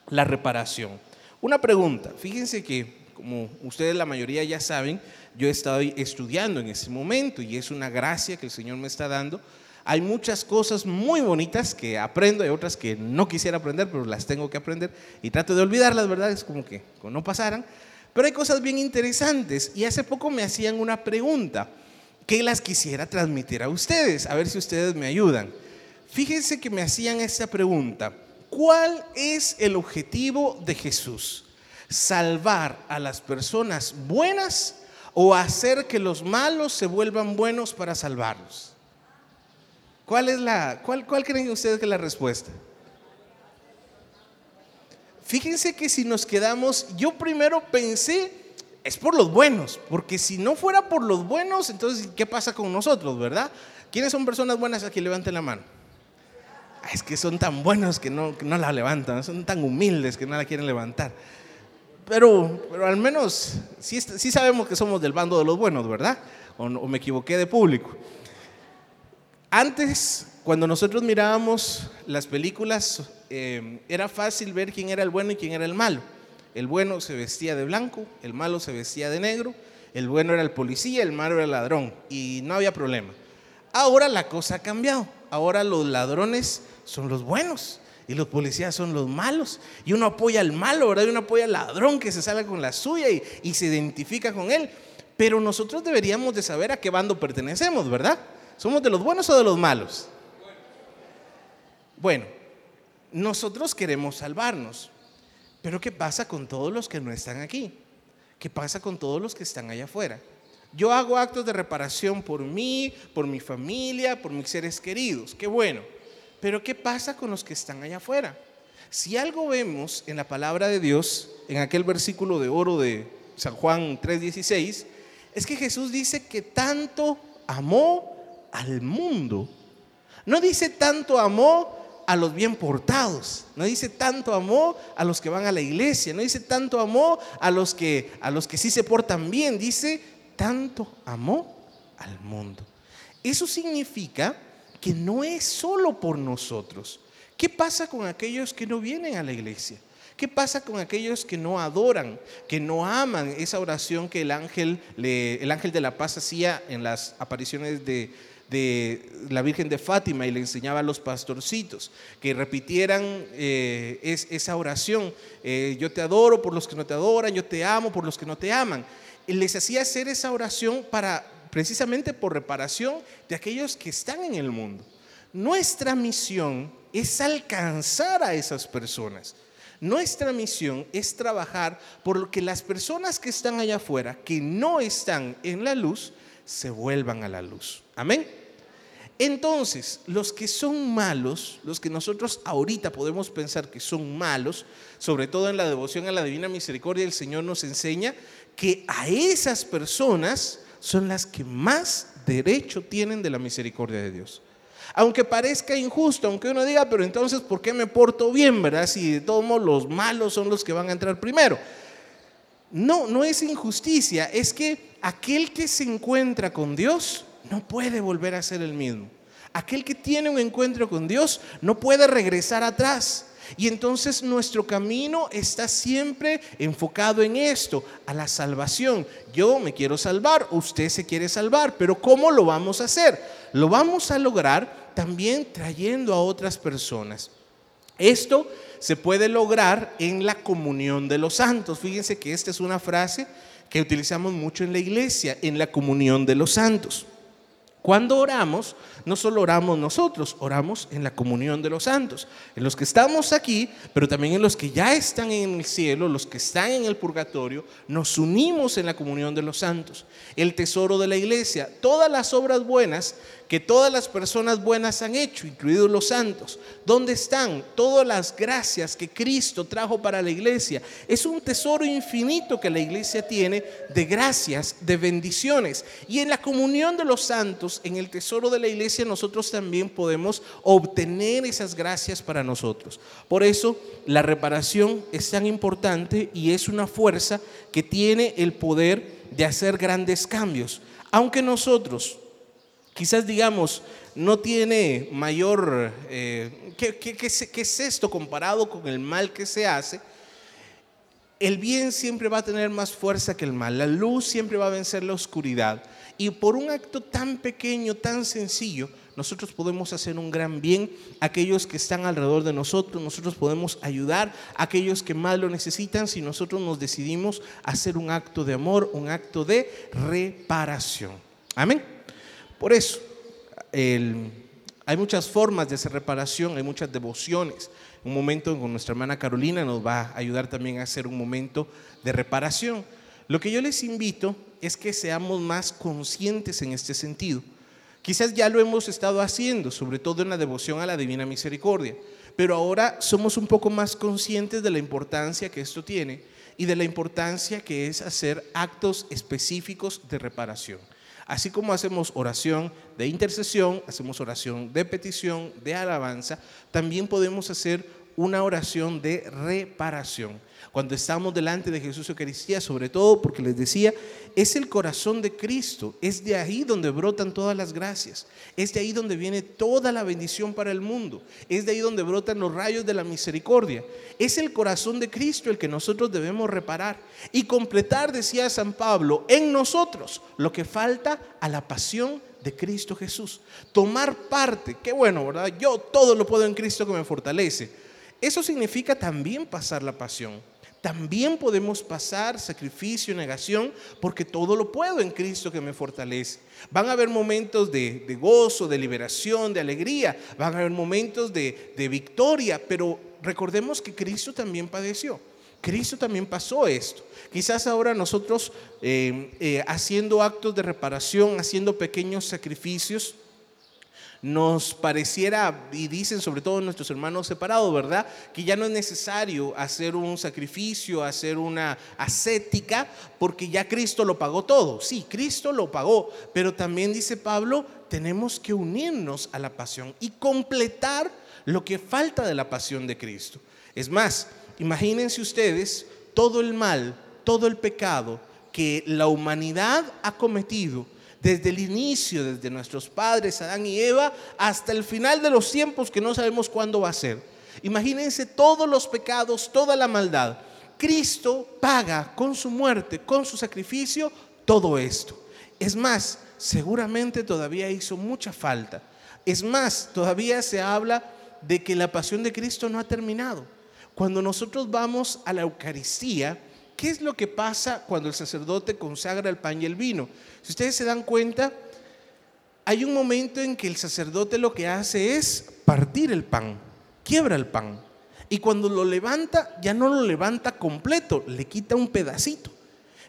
la reparación. Una pregunta, fíjense que como ustedes la mayoría ya saben, yo he estado estudiando en ese momento y es una gracia que el Señor me está dando hay muchas cosas muy bonitas que aprendo, hay otras que no quisiera aprender, pero las tengo que aprender y trato de olvidarlas, ¿verdad? Es como que no pasaran. Pero hay cosas bien interesantes y hace poco me hacían una pregunta que las quisiera transmitir a ustedes, a ver si ustedes me ayudan. Fíjense que me hacían esta pregunta. ¿Cuál es el objetivo de Jesús? ¿Salvar a las personas buenas o hacer que los malos se vuelvan buenos para salvarlos? ¿Cuál es la, cuál, cuál creen ustedes que es la respuesta? Fíjense que si nos quedamos, yo primero pensé, es por los buenos, porque si no fuera por los buenos, entonces, ¿qué pasa con nosotros, verdad? ¿Quiénes son personas buenas aquí? Levanten la mano. es que son tan buenos que no, no la levantan, son tan humildes que no la quieren levantar. Pero, pero al menos sí, sí sabemos que somos del bando de los buenos, ¿verdad? O, me equivoqué de público. Antes, cuando nosotros mirábamos las películas, eh, era fácil ver quién era el bueno y quién era el malo. El bueno se vestía de blanco, el malo se vestía de negro, el bueno era el policía, el malo era el ladrón y no había problema. Ahora la cosa ha cambiado. Ahora los ladrones son los buenos y los policías son los malos. Y uno apoya al malo, ¿verdad? Y uno apoya al ladrón que se sale con la suya y, y se identifica con él. Pero nosotros deberíamos de saber a qué bando pertenecemos, ¿verdad? ¿Somos de los buenos o de los malos? Bueno, nosotros queremos salvarnos. Pero ¿qué pasa con todos los que no están aquí? ¿Qué pasa con todos los que están allá afuera? Yo hago actos de reparación por mí, por mi familia, por mis seres queridos. Qué bueno. Pero ¿qué pasa con los que están allá afuera? Si algo vemos en la palabra de Dios, en aquel versículo de oro de San Juan 3:16, es que Jesús dice que tanto amó al mundo. No dice tanto amó a los bien portados, no dice tanto amor a los que van a la iglesia, no dice tanto amor a los que a los que sí se portan bien, dice tanto amor al mundo. Eso significa que no es solo por nosotros. ¿Qué pasa con aquellos que no vienen a la iglesia? ¿Qué pasa con aquellos que no adoran, que no aman esa oración que el ángel, el ángel de la paz hacía en las apariciones de, de la Virgen de Fátima y le enseñaba a los pastorcitos que repitieran eh, esa oración, eh, yo te adoro por los que no te adoran, yo te amo por los que no te aman. Les hacía hacer esa oración para precisamente por reparación de aquellos que están en el mundo. Nuestra misión es alcanzar a esas personas. Nuestra misión es trabajar por que las personas que están allá afuera, que no están en la luz, se vuelvan a la luz. Amén. Entonces, los que son malos, los que nosotros ahorita podemos pensar que son malos, sobre todo en la devoción a la divina misericordia, el Señor nos enseña que a esas personas son las que más derecho tienen de la misericordia de Dios. Aunque parezca injusto, aunque uno diga, pero entonces, ¿por qué me porto bien, verdad? Si de todos modos los malos son los que van a entrar primero. No, no es injusticia, es que aquel que se encuentra con Dios no puede volver a ser el mismo. Aquel que tiene un encuentro con Dios no puede regresar atrás. Y entonces nuestro camino está siempre enfocado en esto, a la salvación. Yo me quiero salvar, usted se quiere salvar, pero ¿cómo lo vamos a hacer? Lo vamos a lograr también trayendo a otras personas. Esto se puede lograr en la comunión de los santos. Fíjense que esta es una frase que utilizamos mucho en la iglesia, en la comunión de los santos. Cuando oramos, no solo oramos nosotros, oramos en la comunión de los santos, en los que estamos aquí, pero también en los que ya están en el cielo, los que están en el purgatorio, nos unimos en la comunión de los santos. El tesoro de la iglesia, todas las obras buenas que todas las personas buenas han hecho, incluidos los santos. ¿Dónde están todas las gracias que Cristo trajo para la iglesia? Es un tesoro infinito que la iglesia tiene de gracias, de bendiciones. Y en la comunión de los santos, en el tesoro de la iglesia, nosotros también podemos obtener esas gracias para nosotros. Por eso la reparación es tan importante y es una fuerza que tiene el poder de hacer grandes cambios. Aunque nosotros Quizás digamos, no tiene mayor, eh, ¿qué, qué, es esto comparado con el mal que se hace? El bien siempre va a tener más fuerza que el mal, la luz siempre va a vencer la oscuridad. Y por un acto tan pequeño, tan sencillo, nosotros podemos hacer un gran bien a aquellos que están alrededor de nosotros, nosotros podemos ayudar a aquellos que más lo necesitan si nosotros nos decidimos hacer un acto de amor, un acto de reparación. Amén. Por eso, hay muchas formas de hacer reparación, hay muchas devociones. Un momento con nuestra hermana Carolina nos va a ayudar también a hacer un momento de reparación. Lo que yo les invito es que seamos más conscientes en este sentido. Quizás ya lo hemos estado haciendo, sobre todo en la devoción a la Divina Misericordia, pero ahora somos un poco más conscientes de la importancia que esto tiene y de la importancia que es hacer actos específicos de reparación. Así como hacemos oración de intercesión, hacemos oración de petición, de alabanza, también podemos hacer una oración de reparación cuando estamos delante de Jesús Eucaristía, sobre todo porque les decía, es el corazón de Cristo, es de ahí donde brotan todas las gracias, es de ahí donde viene toda la bendición para el mundo, es de ahí donde brotan los rayos de la misericordia. Es el corazón de Cristo el que nosotros debemos reparar y completar, decía San Pablo, en nosotros lo que falta a la pasión de Cristo Jesús. Tomar parte, qué bueno, ¿verdad? Yo todo lo puedo en Cristo que me fortalece. Eso significa también pasar la pasión también podemos pasar sacrificio, negación, porque todo lo puedo en Cristo que me fortalece. Van a haber momentos de, gozo, de liberación, de alegría, van a haber momentos de, victoria, pero recordemos que Cristo también padeció. Cristo también pasó esto. Quizás ahora nosotros eh, eh, haciendo actos de reparación, haciendo pequeños sacrificios, nos pareciera, y dicen sobre todo nuestros hermanos separados, ¿verdad? Que ya no es necesario hacer un sacrificio, hacer una ascética, porque ya Cristo lo pagó todo. Sí, Cristo lo pagó, pero también dice Pablo, tenemos que unirnos a la pasión y completar lo que falta de la pasión de Cristo. Es más, imagínense ustedes todo el mal, todo el pecado que la humanidad ha cometido desde el inicio, desde nuestros padres, Adán y Eva, hasta el final de los tiempos que no sabemos cuándo va a ser. Imagínense todos los pecados, toda la maldad. Cristo paga con su muerte, con su sacrificio, todo esto. Es más, seguramente todavía hizo mucha falta. Es más, todavía se habla de que la pasión de Cristo no ha terminado. Cuando nosotros vamos a la Eucaristía, ¿Qué es lo que pasa cuando el sacerdote consagra el pan y el vino? Si ustedes se dan cuenta, hay un momento en que el sacerdote lo que hace es partir el pan, quiebra el pan. Y cuando lo levanta, ya no lo levanta completo, le quita un pedacito.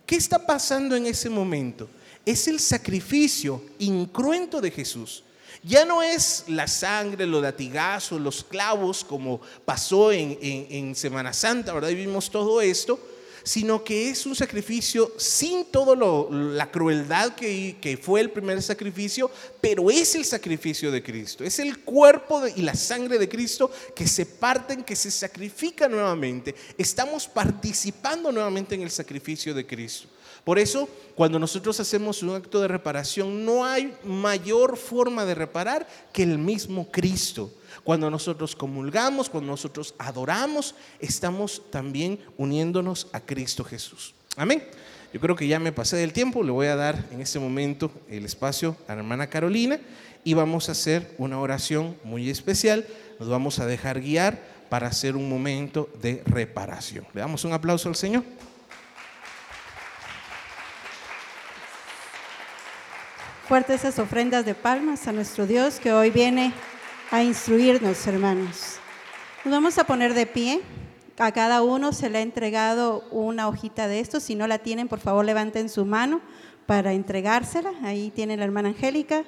¿Qué está pasando en ese momento? Es el sacrificio incruento de Jesús. Ya no es la sangre, los latigazos, los clavos, como pasó en, en Semana Santa, ¿verdad? Vimos todo esto, sino que es un sacrificio sin toda la crueldad que, que, fue el primer sacrificio, pero es el sacrificio de Cristo, es el cuerpo y la sangre de Cristo que se parten, que se sacrifica nuevamente. Estamos participando nuevamente en el sacrificio de Cristo. Por eso, cuando nosotros hacemos un acto de reparación, no hay mayor forma de reparar que el mismo Cristo. Cuando nosotros comulgamos, cuando nosotros adoramos, estamos también uniéndonos a Cristo Jesús. Amén. Yo creo que ya me pasé del tiempo, le voy a dar en este momento el espacio a la hermana Carolina y vamos a hacer una oración muy especial. Nos vamos a dejar guiar para hacer un momento de reparación. Le damos un aplauso al Señor. Fuertes esas ofrendas de palmas a nuestro Dios que hoy viene a instruirnos, hermanos. Nos vamos a poner de pie. A cada uno se le ha entregado una hojita de esto. Si no la tienen, por favor, levanten su mano para entregársela. Ahí tiene la hermana Angélica.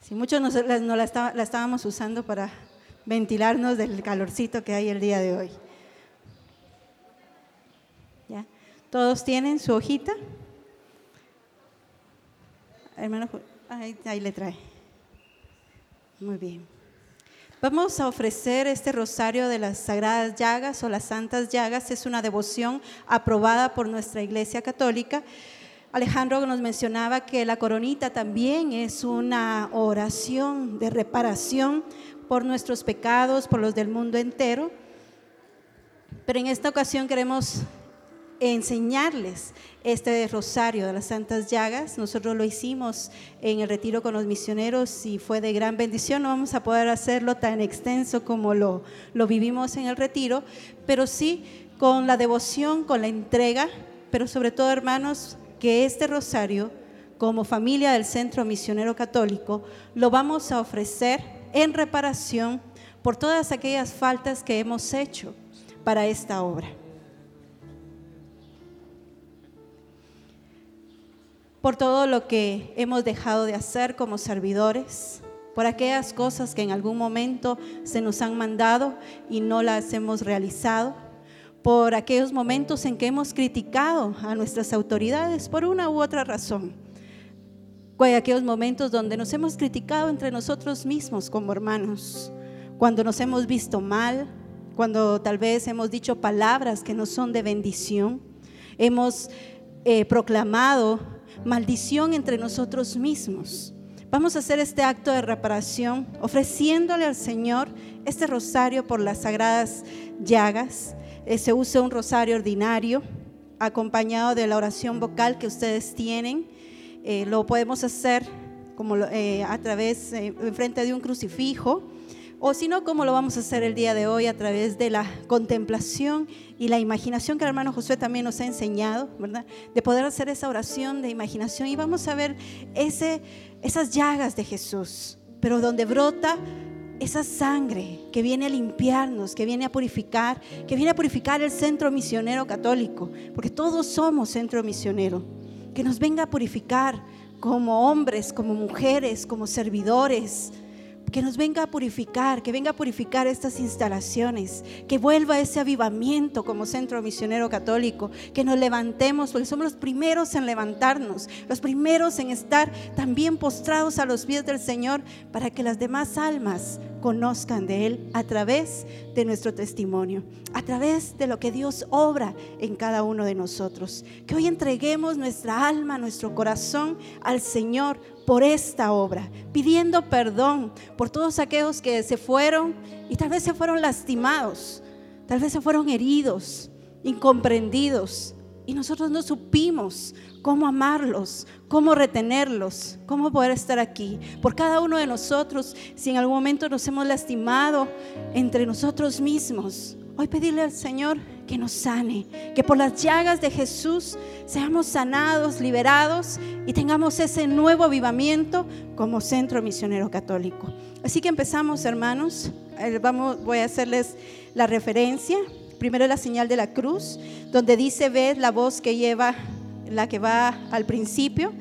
Si muchos no la, estábamos usando para ventilarnos del calorcito que hay el día de hoy. ¿Ya? ¿Todos tienen su hojita? Hermano, ahí le trae. Muy bien. Vamos a ofrecer este rosario de las sagradas llagas o las santas llagas. Es una devoción aprobada por nuestra Iglesia Católica. Alejandro nos mencionaba que la coronita también es una oración de reparación por nuestros pecados, por los del mundo entero. Pero en esta ocasión queremos enseñarles este rosario de las Santas Llagas. Nosotros lo hicimos en el retiro con los misioneros y fue de gran bendición. No vamos a poder hacerlo tan extenso como lo, lo vivimos en el retiro, pero sí con la devoción, con la entrega, pero sobre todo, hermanos, que este rosario, como familia del Centro Misionero Católico, lo vamos a ofrecer en reparación por todas aquellas faltas que hemos hecho para esta obra. Por todo lo que hemos dejado de hacer como servidores, por aquellas cosas que en algún momento se nos han mandado y no las hemos realizado, por aquellos momentos en que hemos criticado a nuestras autoridades por una u otra razón. Por aquellos momentos donde nos hemos criticado entre nosotros mismos como hermanos, cuando nos hemos visto mal, cuando tal vez hemos dicho palabras que no son de bendición, hemos eh, proclamado maldición entre nosotros mismos. Vamos a hacer este acto de reparación ofreciéndole al Señor este rosario por las sagradas llagas. Eh, se usa un rosario ordinario acompañado de la oración vocal que ustedes tienen. Eh, lo podemos hacer como a través, en frente de un crucifijo o si no, ¿cómo lo vamos a hacer el día de hoy a través de la contemplación y la imaginación que el hermano Josué también nos ha enseñado, ¿verdad? De poder hacer esa oración de imaginación y vamos a ver esas llagas de Jesús, pero donde brota esa sangre que viene a limpiarnos, que viene a purificar, que viene a purificar el centro misionero católico, porque todos somos centro misionero, que nos venga a purificar como hombres, como mujeres, como servidores, que nos venga a purificar, que venga a purificar estas instalaciones, que vuelva ese avivamiento como centro misionero católico, que nos levantemos, porque somos los primeros en levantarnos, los primeros en estar también postrados a los pies del Señor, para que las demás almas conozcan de Él a través de nuestro testimonio, a través de lo que Dios obra en cada uno de nosotros. Que hoy entreguemos nuestra alma, nuestro corazón al Señor por esta obra, pidiendo perdón por todos aquellos que se fueron y tal vez se fueron lastimados, tal vez se fueron heridos, incomprendidos, y nosotros no supimos cómo amarlos, cómo retenerlos, cómo poder estar aquí. Por cada uno de nosotros, si en algún momento nos hemos lastimado entre nosotros mismos, hoy pedirle al Señor que nos sane, que por las llagas de Jesús seamos sanados, liberados y tengamos ese nuevo avivamiento como centro misionero católico. Así que empezamos, hermanos. Eh, vamos, voy a hacerles la referencia. Primero la señal de la cruz, donde dice, ve la voz que lleva, la que va al principio,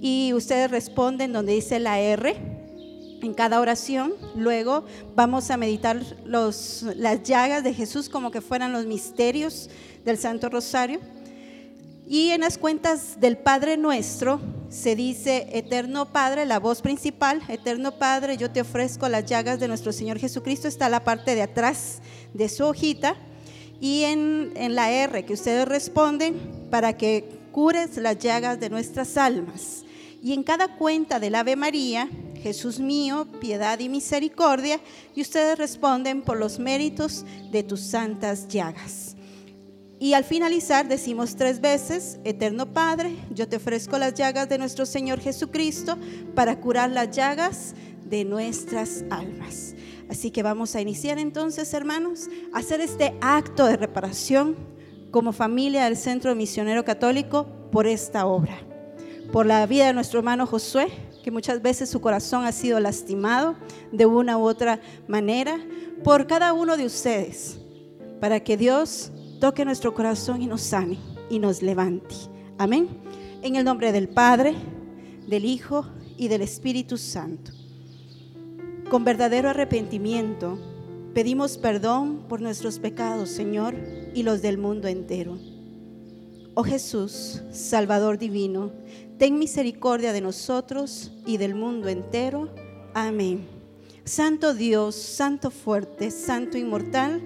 y ustedes responden donde dice la R en cada oración. Luego vamos a meditar los, las llagas de Jesús como que fueran los misterios del Santo Rosario. Y en las cuentas del Padre Nuestro se dice, Eterno Padre, la voz principal, Eterno Padre, yo te ofrezco las llagas de nuestro Señor Jesucristo, está la parte de atrás de su hojita. Y en, en la R que ustedes responden, para que cures las llagas de nuestras almas. Y en cada cuenta del Ave María, Jesús mío, piedad y misericordia, y ustedes responden por los méritos de tus santas llagas. Y al finalizar decimos tres veces, Eterno Padre, yo te ofrezco las llagas de nuestro Señor Jesucristo para curar las llagas de nuestras almas. Así que vamos a iniciar entonces, hermanos, a hacer este acto de reparación como familia del Centro Misionero Católico por esta obra, por la vida de nuestro hermano Josué, que muchas veces su corazón ha sido lastimado de una u otra manera, por cada uno de ustedes, para que Dios toque nuestro corazón y nos sane y nos levante. Amén. En el nombre del Padre, del Hijo y del Espíritu Santo. Con verdadero arrepentimiento, pedimos perdón por nuestros pecados, Señor, y los del mundo entero. Oh Jesús, Salvador divino, ten misericordia de nosotros y del mundo entero. Amén. Santo Dios, Santo fuerte, Santo inmortal,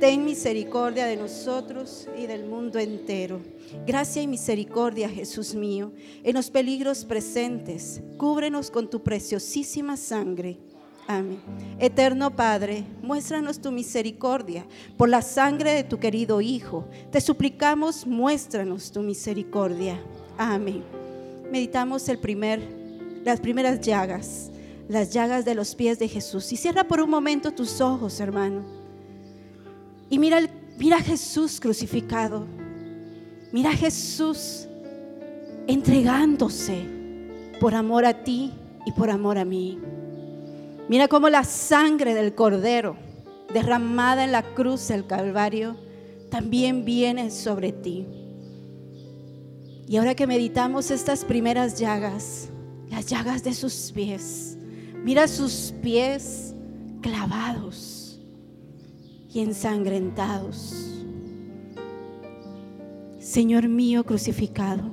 ten misericordia de nosotros y del mundo entero. Gracia y misericordia, Jesús mío, en los peligros presentes, cúbrenos con tu preciosísima sangre Amén. Eterno Padre, muéstranos tu misericordia por la sangre de tu querido Hijo. Te suplicamos, muéstranos tu misericordia. Amén. Meditamos el primer, las primeras llagas, las llagas de los pies de Jesús. Y cierra por un momento tus ojos, hermano. Y mira, mira a Jesús crucificado. Mira a Jesús entregándose por amor a ti y por amor a mí. Mira cómo la sangre del cordero derramada en la cruz del Calvario también viene sobre ti. Y ahora que meditamos estas primeras llagas, las llagas de sus pies, mira sus pies clavados y ensangrentados. Señor mío crucificado.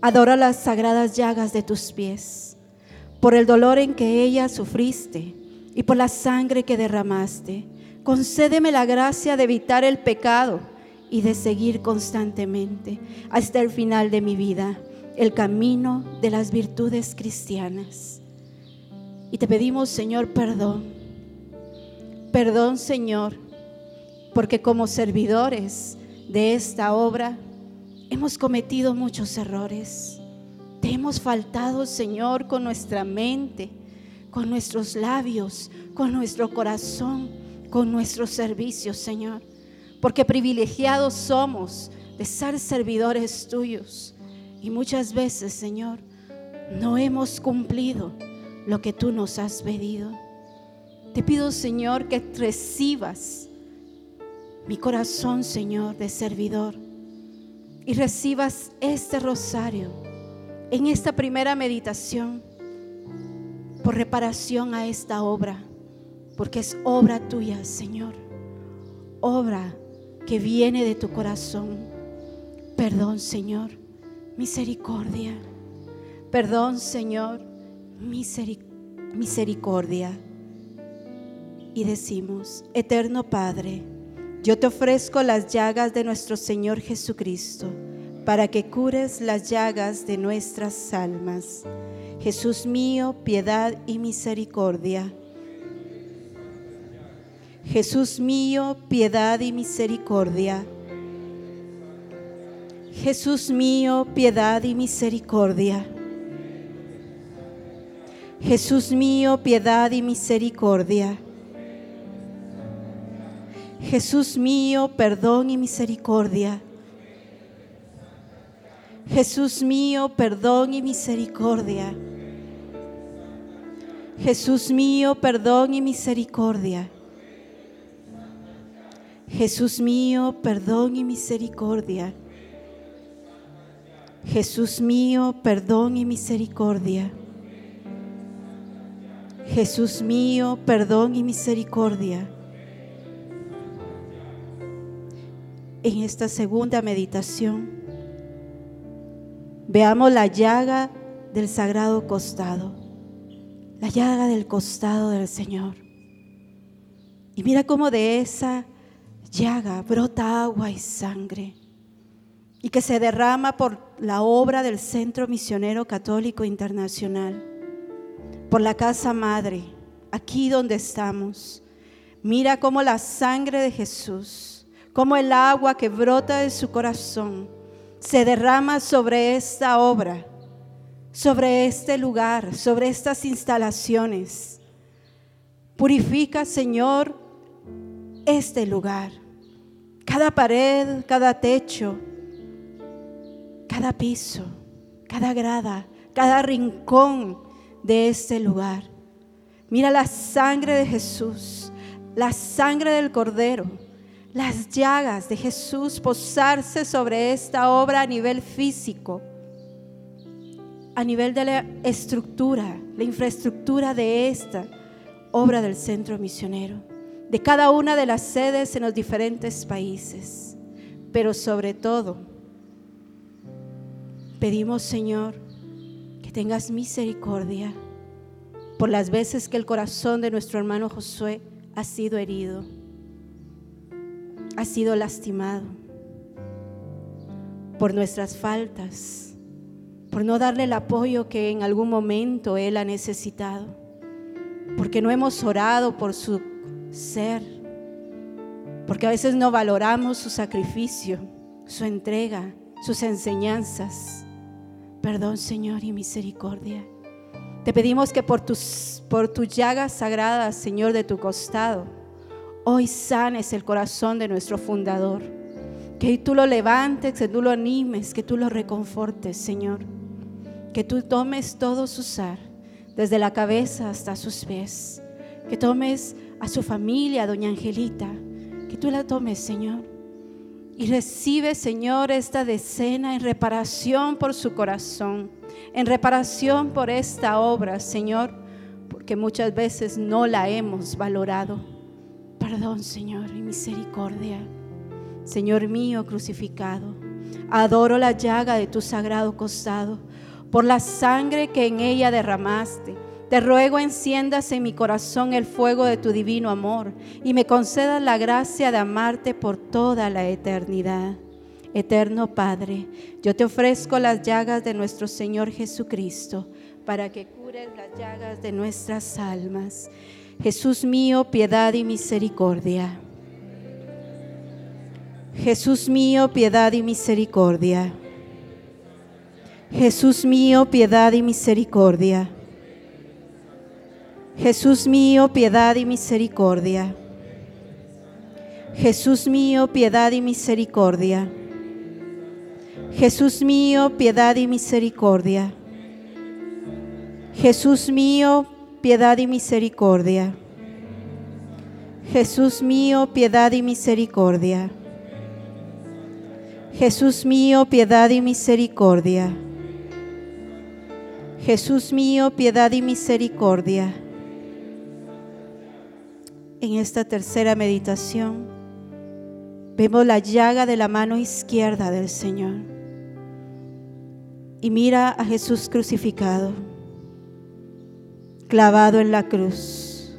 Adora las sagradas llagas de tus pies, por el dolor en que ella sufriste y por la sangre que derramaste. Concédeme la gracia de evitar el pecado y de seguir constantemente hasta el final de mi vida el camino de las virtudes cristianas. Y te pedimos, Señor, perdón. Perdón, Señor, porque como servidores de esta obra hemos cometido muchos errores. Te hemos faltado, Señor, con nuestra mente, con nuestros labios, con nuestro corazón, con nuestros servicios, Señor. Porque privilegiados somos de ser servidores tuyos. Y muchas veces, Señor, no hemos cumplido lo que tú nos has pedido. Te pido, Señor, que recibas mi corazón, Señor, de servidor y recibas este rosario en esta primera meditación por reparación a esta obra, porque es obra tuya, Señor, obra que viene de tu corazón. Perdón, Señor, misericordia. Perdón, Señor, misericordia. Y decimos, Eterno Padre, yo te ofrezco las llagas de nuestro Señor Jesucristo, para que cures las llagas de nuestras almas. Jesús mío, piedad y misericordia. Jesús mío, piedad y misericordia. Jesús mío, piedad y misericordia. Jesús mío, piedad y misericordia. Jesús mío, perdón y misericordia. Jesús mío, perdón y misericordia. Jesús mío, perdón y misericordia. Jesús mío, perdón y misericordia. Jesús mío, perdón y misericordia. Jesús mío, perdón y misericordia. en esta segunda meditación, veamos la llaga del sagrado costado, la llaga del costado del Señor. Y mira cómo de esa llaga brota agua y sangre y que se derrama por la obra del Centro Misionero Católico Internacional, por la Casa Madre, aquí donde estamos. Mira cómo la sangre de Jesús como el agua que brota de su corazón se derrama sobre esta obra, sobre este lugar, sobre estas instalaciones. Purifica, Señor, este lugar, cada pared, cada techo, cada piso, cada grada, cada rincón de este lugar. Mira la sangre de Jesús, la sangre del Cordero las llagas de Jesús posarse sobre esta obra a nivel físico, a nivel de la estructura, la infraestructura de esta obra del centro misionero, de cada una de las sedes en los diferentes países. Pero sobre todo, pedimos Señor que tengas misericordia por las veces que el corazón de nuestro hermano Josué ha sido herido ha sido lastimado por nuestras faltas, por no darle el apoyo que en algún momento Él ha necesitado, porque no hemos orado por su ser, porque a veces no valoramos su sacrificio, su entrega, sus enseñanzas. Perdón, Señor, y misericordia. Te pedimos que por tus, por tus llagas sagradas, Señor, de tu costado, hoy sanes el corazón de nuestro fundador. Que tú lo levantes, que tú lo animes, que tú lo reconfortes, Señor. Que tú tomes todo su ser, desde la cabeza hasta sus pies. Que tomes a su familia, doña Angelita. Que tú la tomes, Señor. Y recibe, Señor, esta decena en reparación por su corazón, en reparación por esta obra, Señor, porque muchas veces no la hemos valorado. Perdón, Señor, y misericordia. Señor mío crucificado, Adoro la llaga de tu sagrado costado, por la sangre que en ella derramaste. Te ruego enciendas en mi corazón el fuego de tu divino amor y me concedas la gracia de amarte por toda la eternidad. Eterno Padre, yo te ofrezco las llagas de nuestro Señor Jesucristo para que cures las llagas de nuestras almas. Jesús mío, piedad y misericordia. Jesús mío, piedad y misericordia. Jesús mío, piedad y misericordia. Jesús mío, piedad y misericordia. Jesús mío, piedad y misericordia. Jesús mío, piedad y misericordia. Jesús mío, piedad y misericordia. Jesús mío, piedad y misericordia. Jesús mío, piedad y misericordia. Jesús mío, piedad y misericordia. En esta tercera meditación vemos la llaga de la mano izquierda del Señor. Y mira a Jesús crucificado, clavado en la cruz,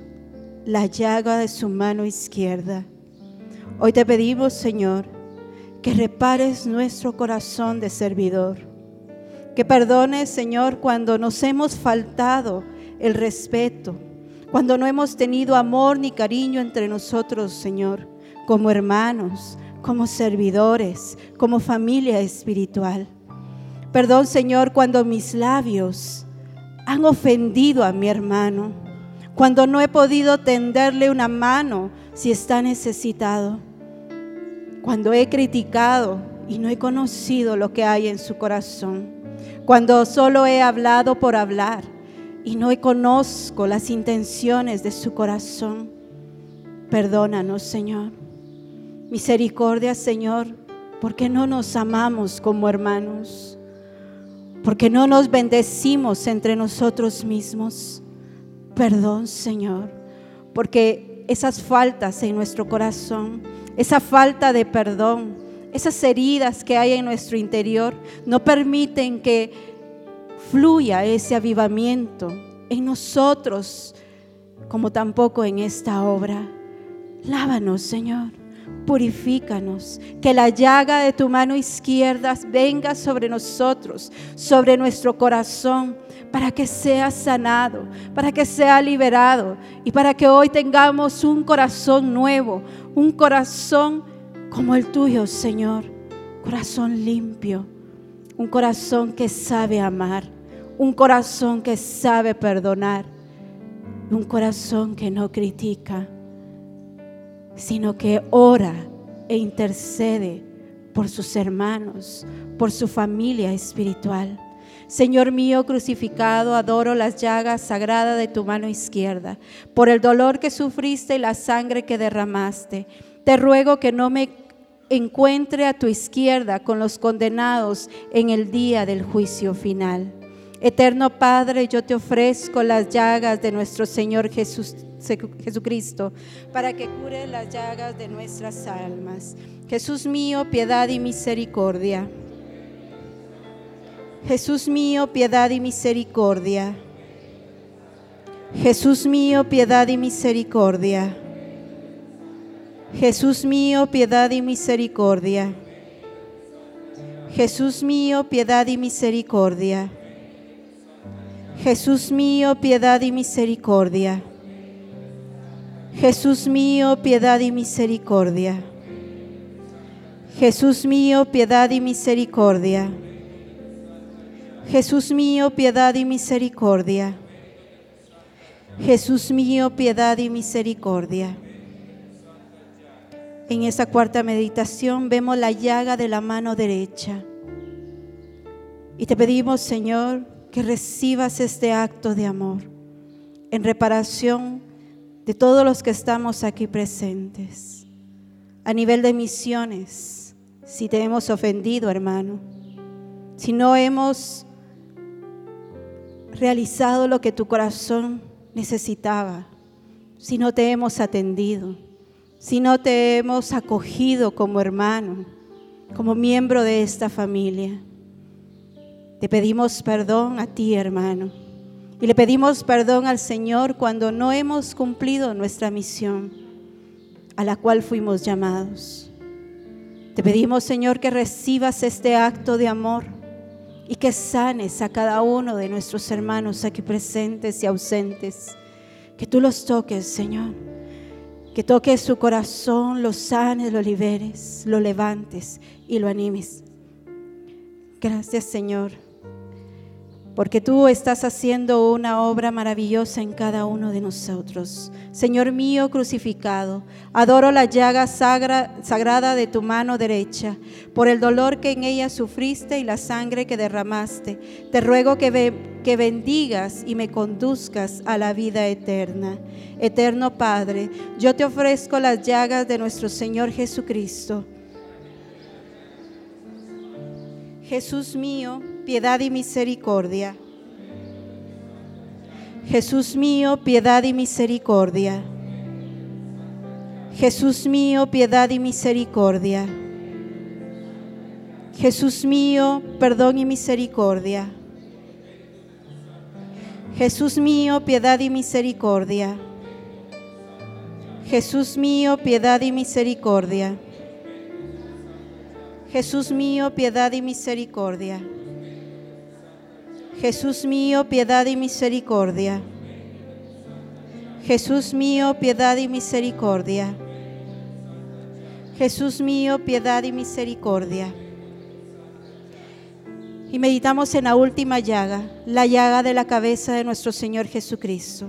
la llaga de su mano izquierda. Hoy te pedimos, Señor, que repares nuestro corazón de servidor. Que perdones, Señor, cuando nos hemos faltado el respeto, cuando no hemos tenido amor ni cariño entre nosotros, Señor, como hermanos, como servidores, como familia espiritual. Perdón, Señor, cuando mis labios han ofendido a mi hermano, cuando no he podido tenderle una mano si está necesitado cuando he criticado y no he conocido lo que hay en su corazón, cuando solo he hablado por hablar y no conozco las intenciones de su corazón. Perdónanos, Señor. Misericordia, Señor, porque no nos amamos como hermanos, porque no nos bendecimos entre nosotros mismos. Perdón, Señor, porque esas faltas en nuestro corazón esa falta de perdón, esas heridas que hay en nuestro interior, no permiten que fluya ese avivamiento en nosotros, como tampoco en esta obra. Lávanos, Señor. Purifícanos, que la llaga de tu mano izquierda venga sobre nosotros, sobre nuestro corazón, para que sea sanado, para que sea liberado y para que hoy tengamos un corazón nuevo, un corazón como el tuyo, Señor, corazón limpio, un corazón que sabe amar, un corazón que sabe perdonar, un corazón que no critica, sino que ora e intercede por sus hermanos, por su familia espiritual. Señor mío crucificado, adoro las llagas sagradas de tu mano izquierda, por el dolor que sufriste y la sangre que derramaste. Te ruego que no me encuentre a tu izquierda con los condenados en el día del juicio final. Eterno Padre, yo te ofrezco las llagas de nuestro Señor Jesús, Jesucristo para que cure las llagas de nuestras almas. Jesús mío, piedad y misericordia. Jesús mío, piedad y misericordia. Jesús mío, piedad y misericordia. Jesús mío, piedad y misericordia. Jesús mío, piedad y misericordia. Jesús mío, piedad y misericordia. Jesús mío, piedad y misericordia. Jesús mío, piedad y misericordia. Jesús mío, piedad y misericordia. Jesús mío, piedad y misericordia. En esta cuarta meditación vemos la llaga de la mano derecha. Y te pedimos, Señor, que recibas este acto de amor en reparación de todos los que estamos aquí presentes. A nivel de misiones, si te hemos ofendido, hermano, si no hemos realizado lo que tu corazón necesitaba, si no te hemos atendido, si no te hemos acogido como hermano como miembro de esta familia. Te pedimos perdón a ti, hermano. Y le pedimos perdón al Señor cuando no hemos cumplido nuestra misión a la cual fuimos llamados. Te pedimos, Señor, que recibas este acto de amor y que sanes a cada uno de nuestros hermanos aquí presentes y ausentes. Que tú los toques, Señor. Que toques su corazón, lo sanes, lo liberes, lo levantes y lo animes. Gracias, Señor porque tú estás haciendo una obra maravillosa en cada uno de nosotros. Señor mío crucificado, adoro la llaga sagrada de tu mano derecha, por el dolor que en ella sufriste y la sangre que derramaste. Te ruego que, que bendigas y me conduzcas a la vida eterna. Eterno Padre, yo te ofrezco las llagas de nuestro Señor Jesucristo. Jesús mío, piedad y misericordia. Jesús mío, piedad y misericordia. Jesús mío, piedad y misericordia. Jesús mío, perdón y misericordia. Jesús mío, piedad y misericordia. Jesús mío, piedad y misericordia. Jesús mío, piedad y misericordia. Jesús mío, piedad y misericordia. Jesús mío, piedad y misericordia. Jesús mío, piedad y misericordia. Y meditamos en la última llaga, la llaga de la cabeza de nuestro Señor Jesucristo.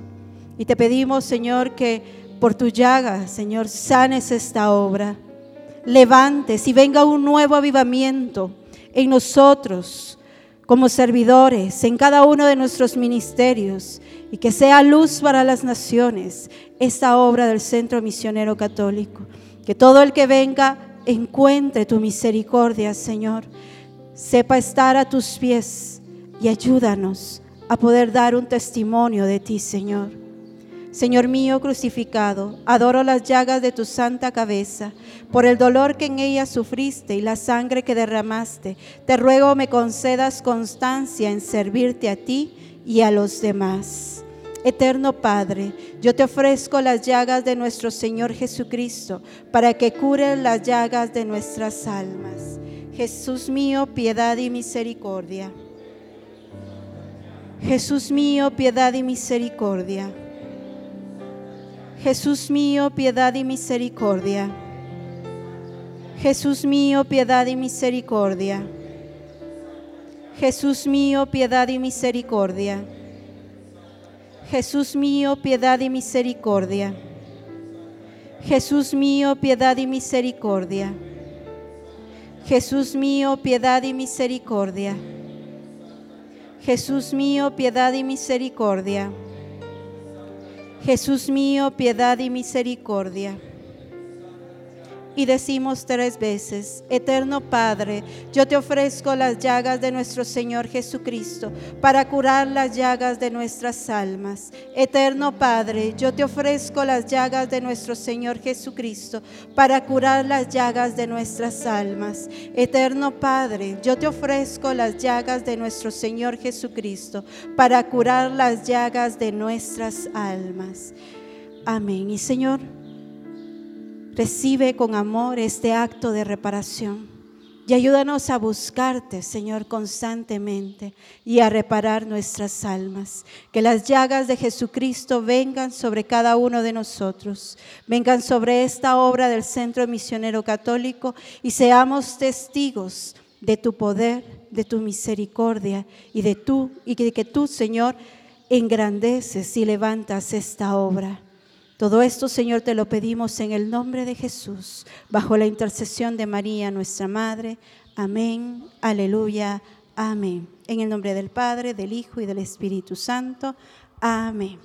Y te pedimos, Señor, que por tu llaga, Señor, sanes esta obra. Levantes y venga un nuevo avivamiento en nosotros como servidores en cada uno de nuestros ministerios y que sea luz para las naciones esta obra del Centro Misionero Católico. Que todo el que venga encuentre tu misericordia, Señor. Sepa estar a tus pies y ayúdanos a poder dar un testimonio de ti, Señor. Señor mío crucificado, adoro las llagas de tu santa cabeza, por el dolor que en ella sufriste y la sangre que derramaste. Te ruego me concedas constancia en servirte a ti y a los demás. Eterno Padre, yo te ofrezco las llagas de nuestro Señor Jesucristo para que curen las llagas de nuestras almas. Jesús mío, piedad y misericordia. Jesús mío, piedad y misericordia. Jesús mío, piedad y misericordia. Jesús mío, piedad y misericordia. Jesús mío, piedad y misericordia. Jesús mío, piedad y misericordia. Jesús mío, piedad y misericordia. Jesús mío, piedad y misericordia. Jesús mío, piedad y misericordia. Jesús mío, piedad y misericordia y decimos tres veces, Eterno Padre, yo te ofrezco las llagas de nuestro Señor Jesucristo para curar las llagas de nuestras almas. Eterno Padre, yo te ofrezco las llagas de nuestro Señor Jesucristo para curar las llagas de nuestras almas. Eterno Padre, yo te ofrezco las llagas de nuestro Señor Jesucristo para curar las llagas de nuestras almas. Amén. Y Señor, Recibe con amor este acto de reparación y ayúdanos a buscarte, Señor, constantemente y a reparar nuestras almas. Que las llagas de Jesucristo vengan sobre cada uno de nosotros, vengan sobre esta obra del Centro Misionero Católico y seamos testigos de tu poder, de tu misericordia y de tú y que tú, Señor, engrandeces y levantas esta obra. Todo esto, Señor, te lo pedimos en el nombre de Jesús, bajo la intercesión de María, nuestra Madre. Amén, aleluya, amén. En el nombre del Padre, del Hijo y del Espíritu Santo. Amén.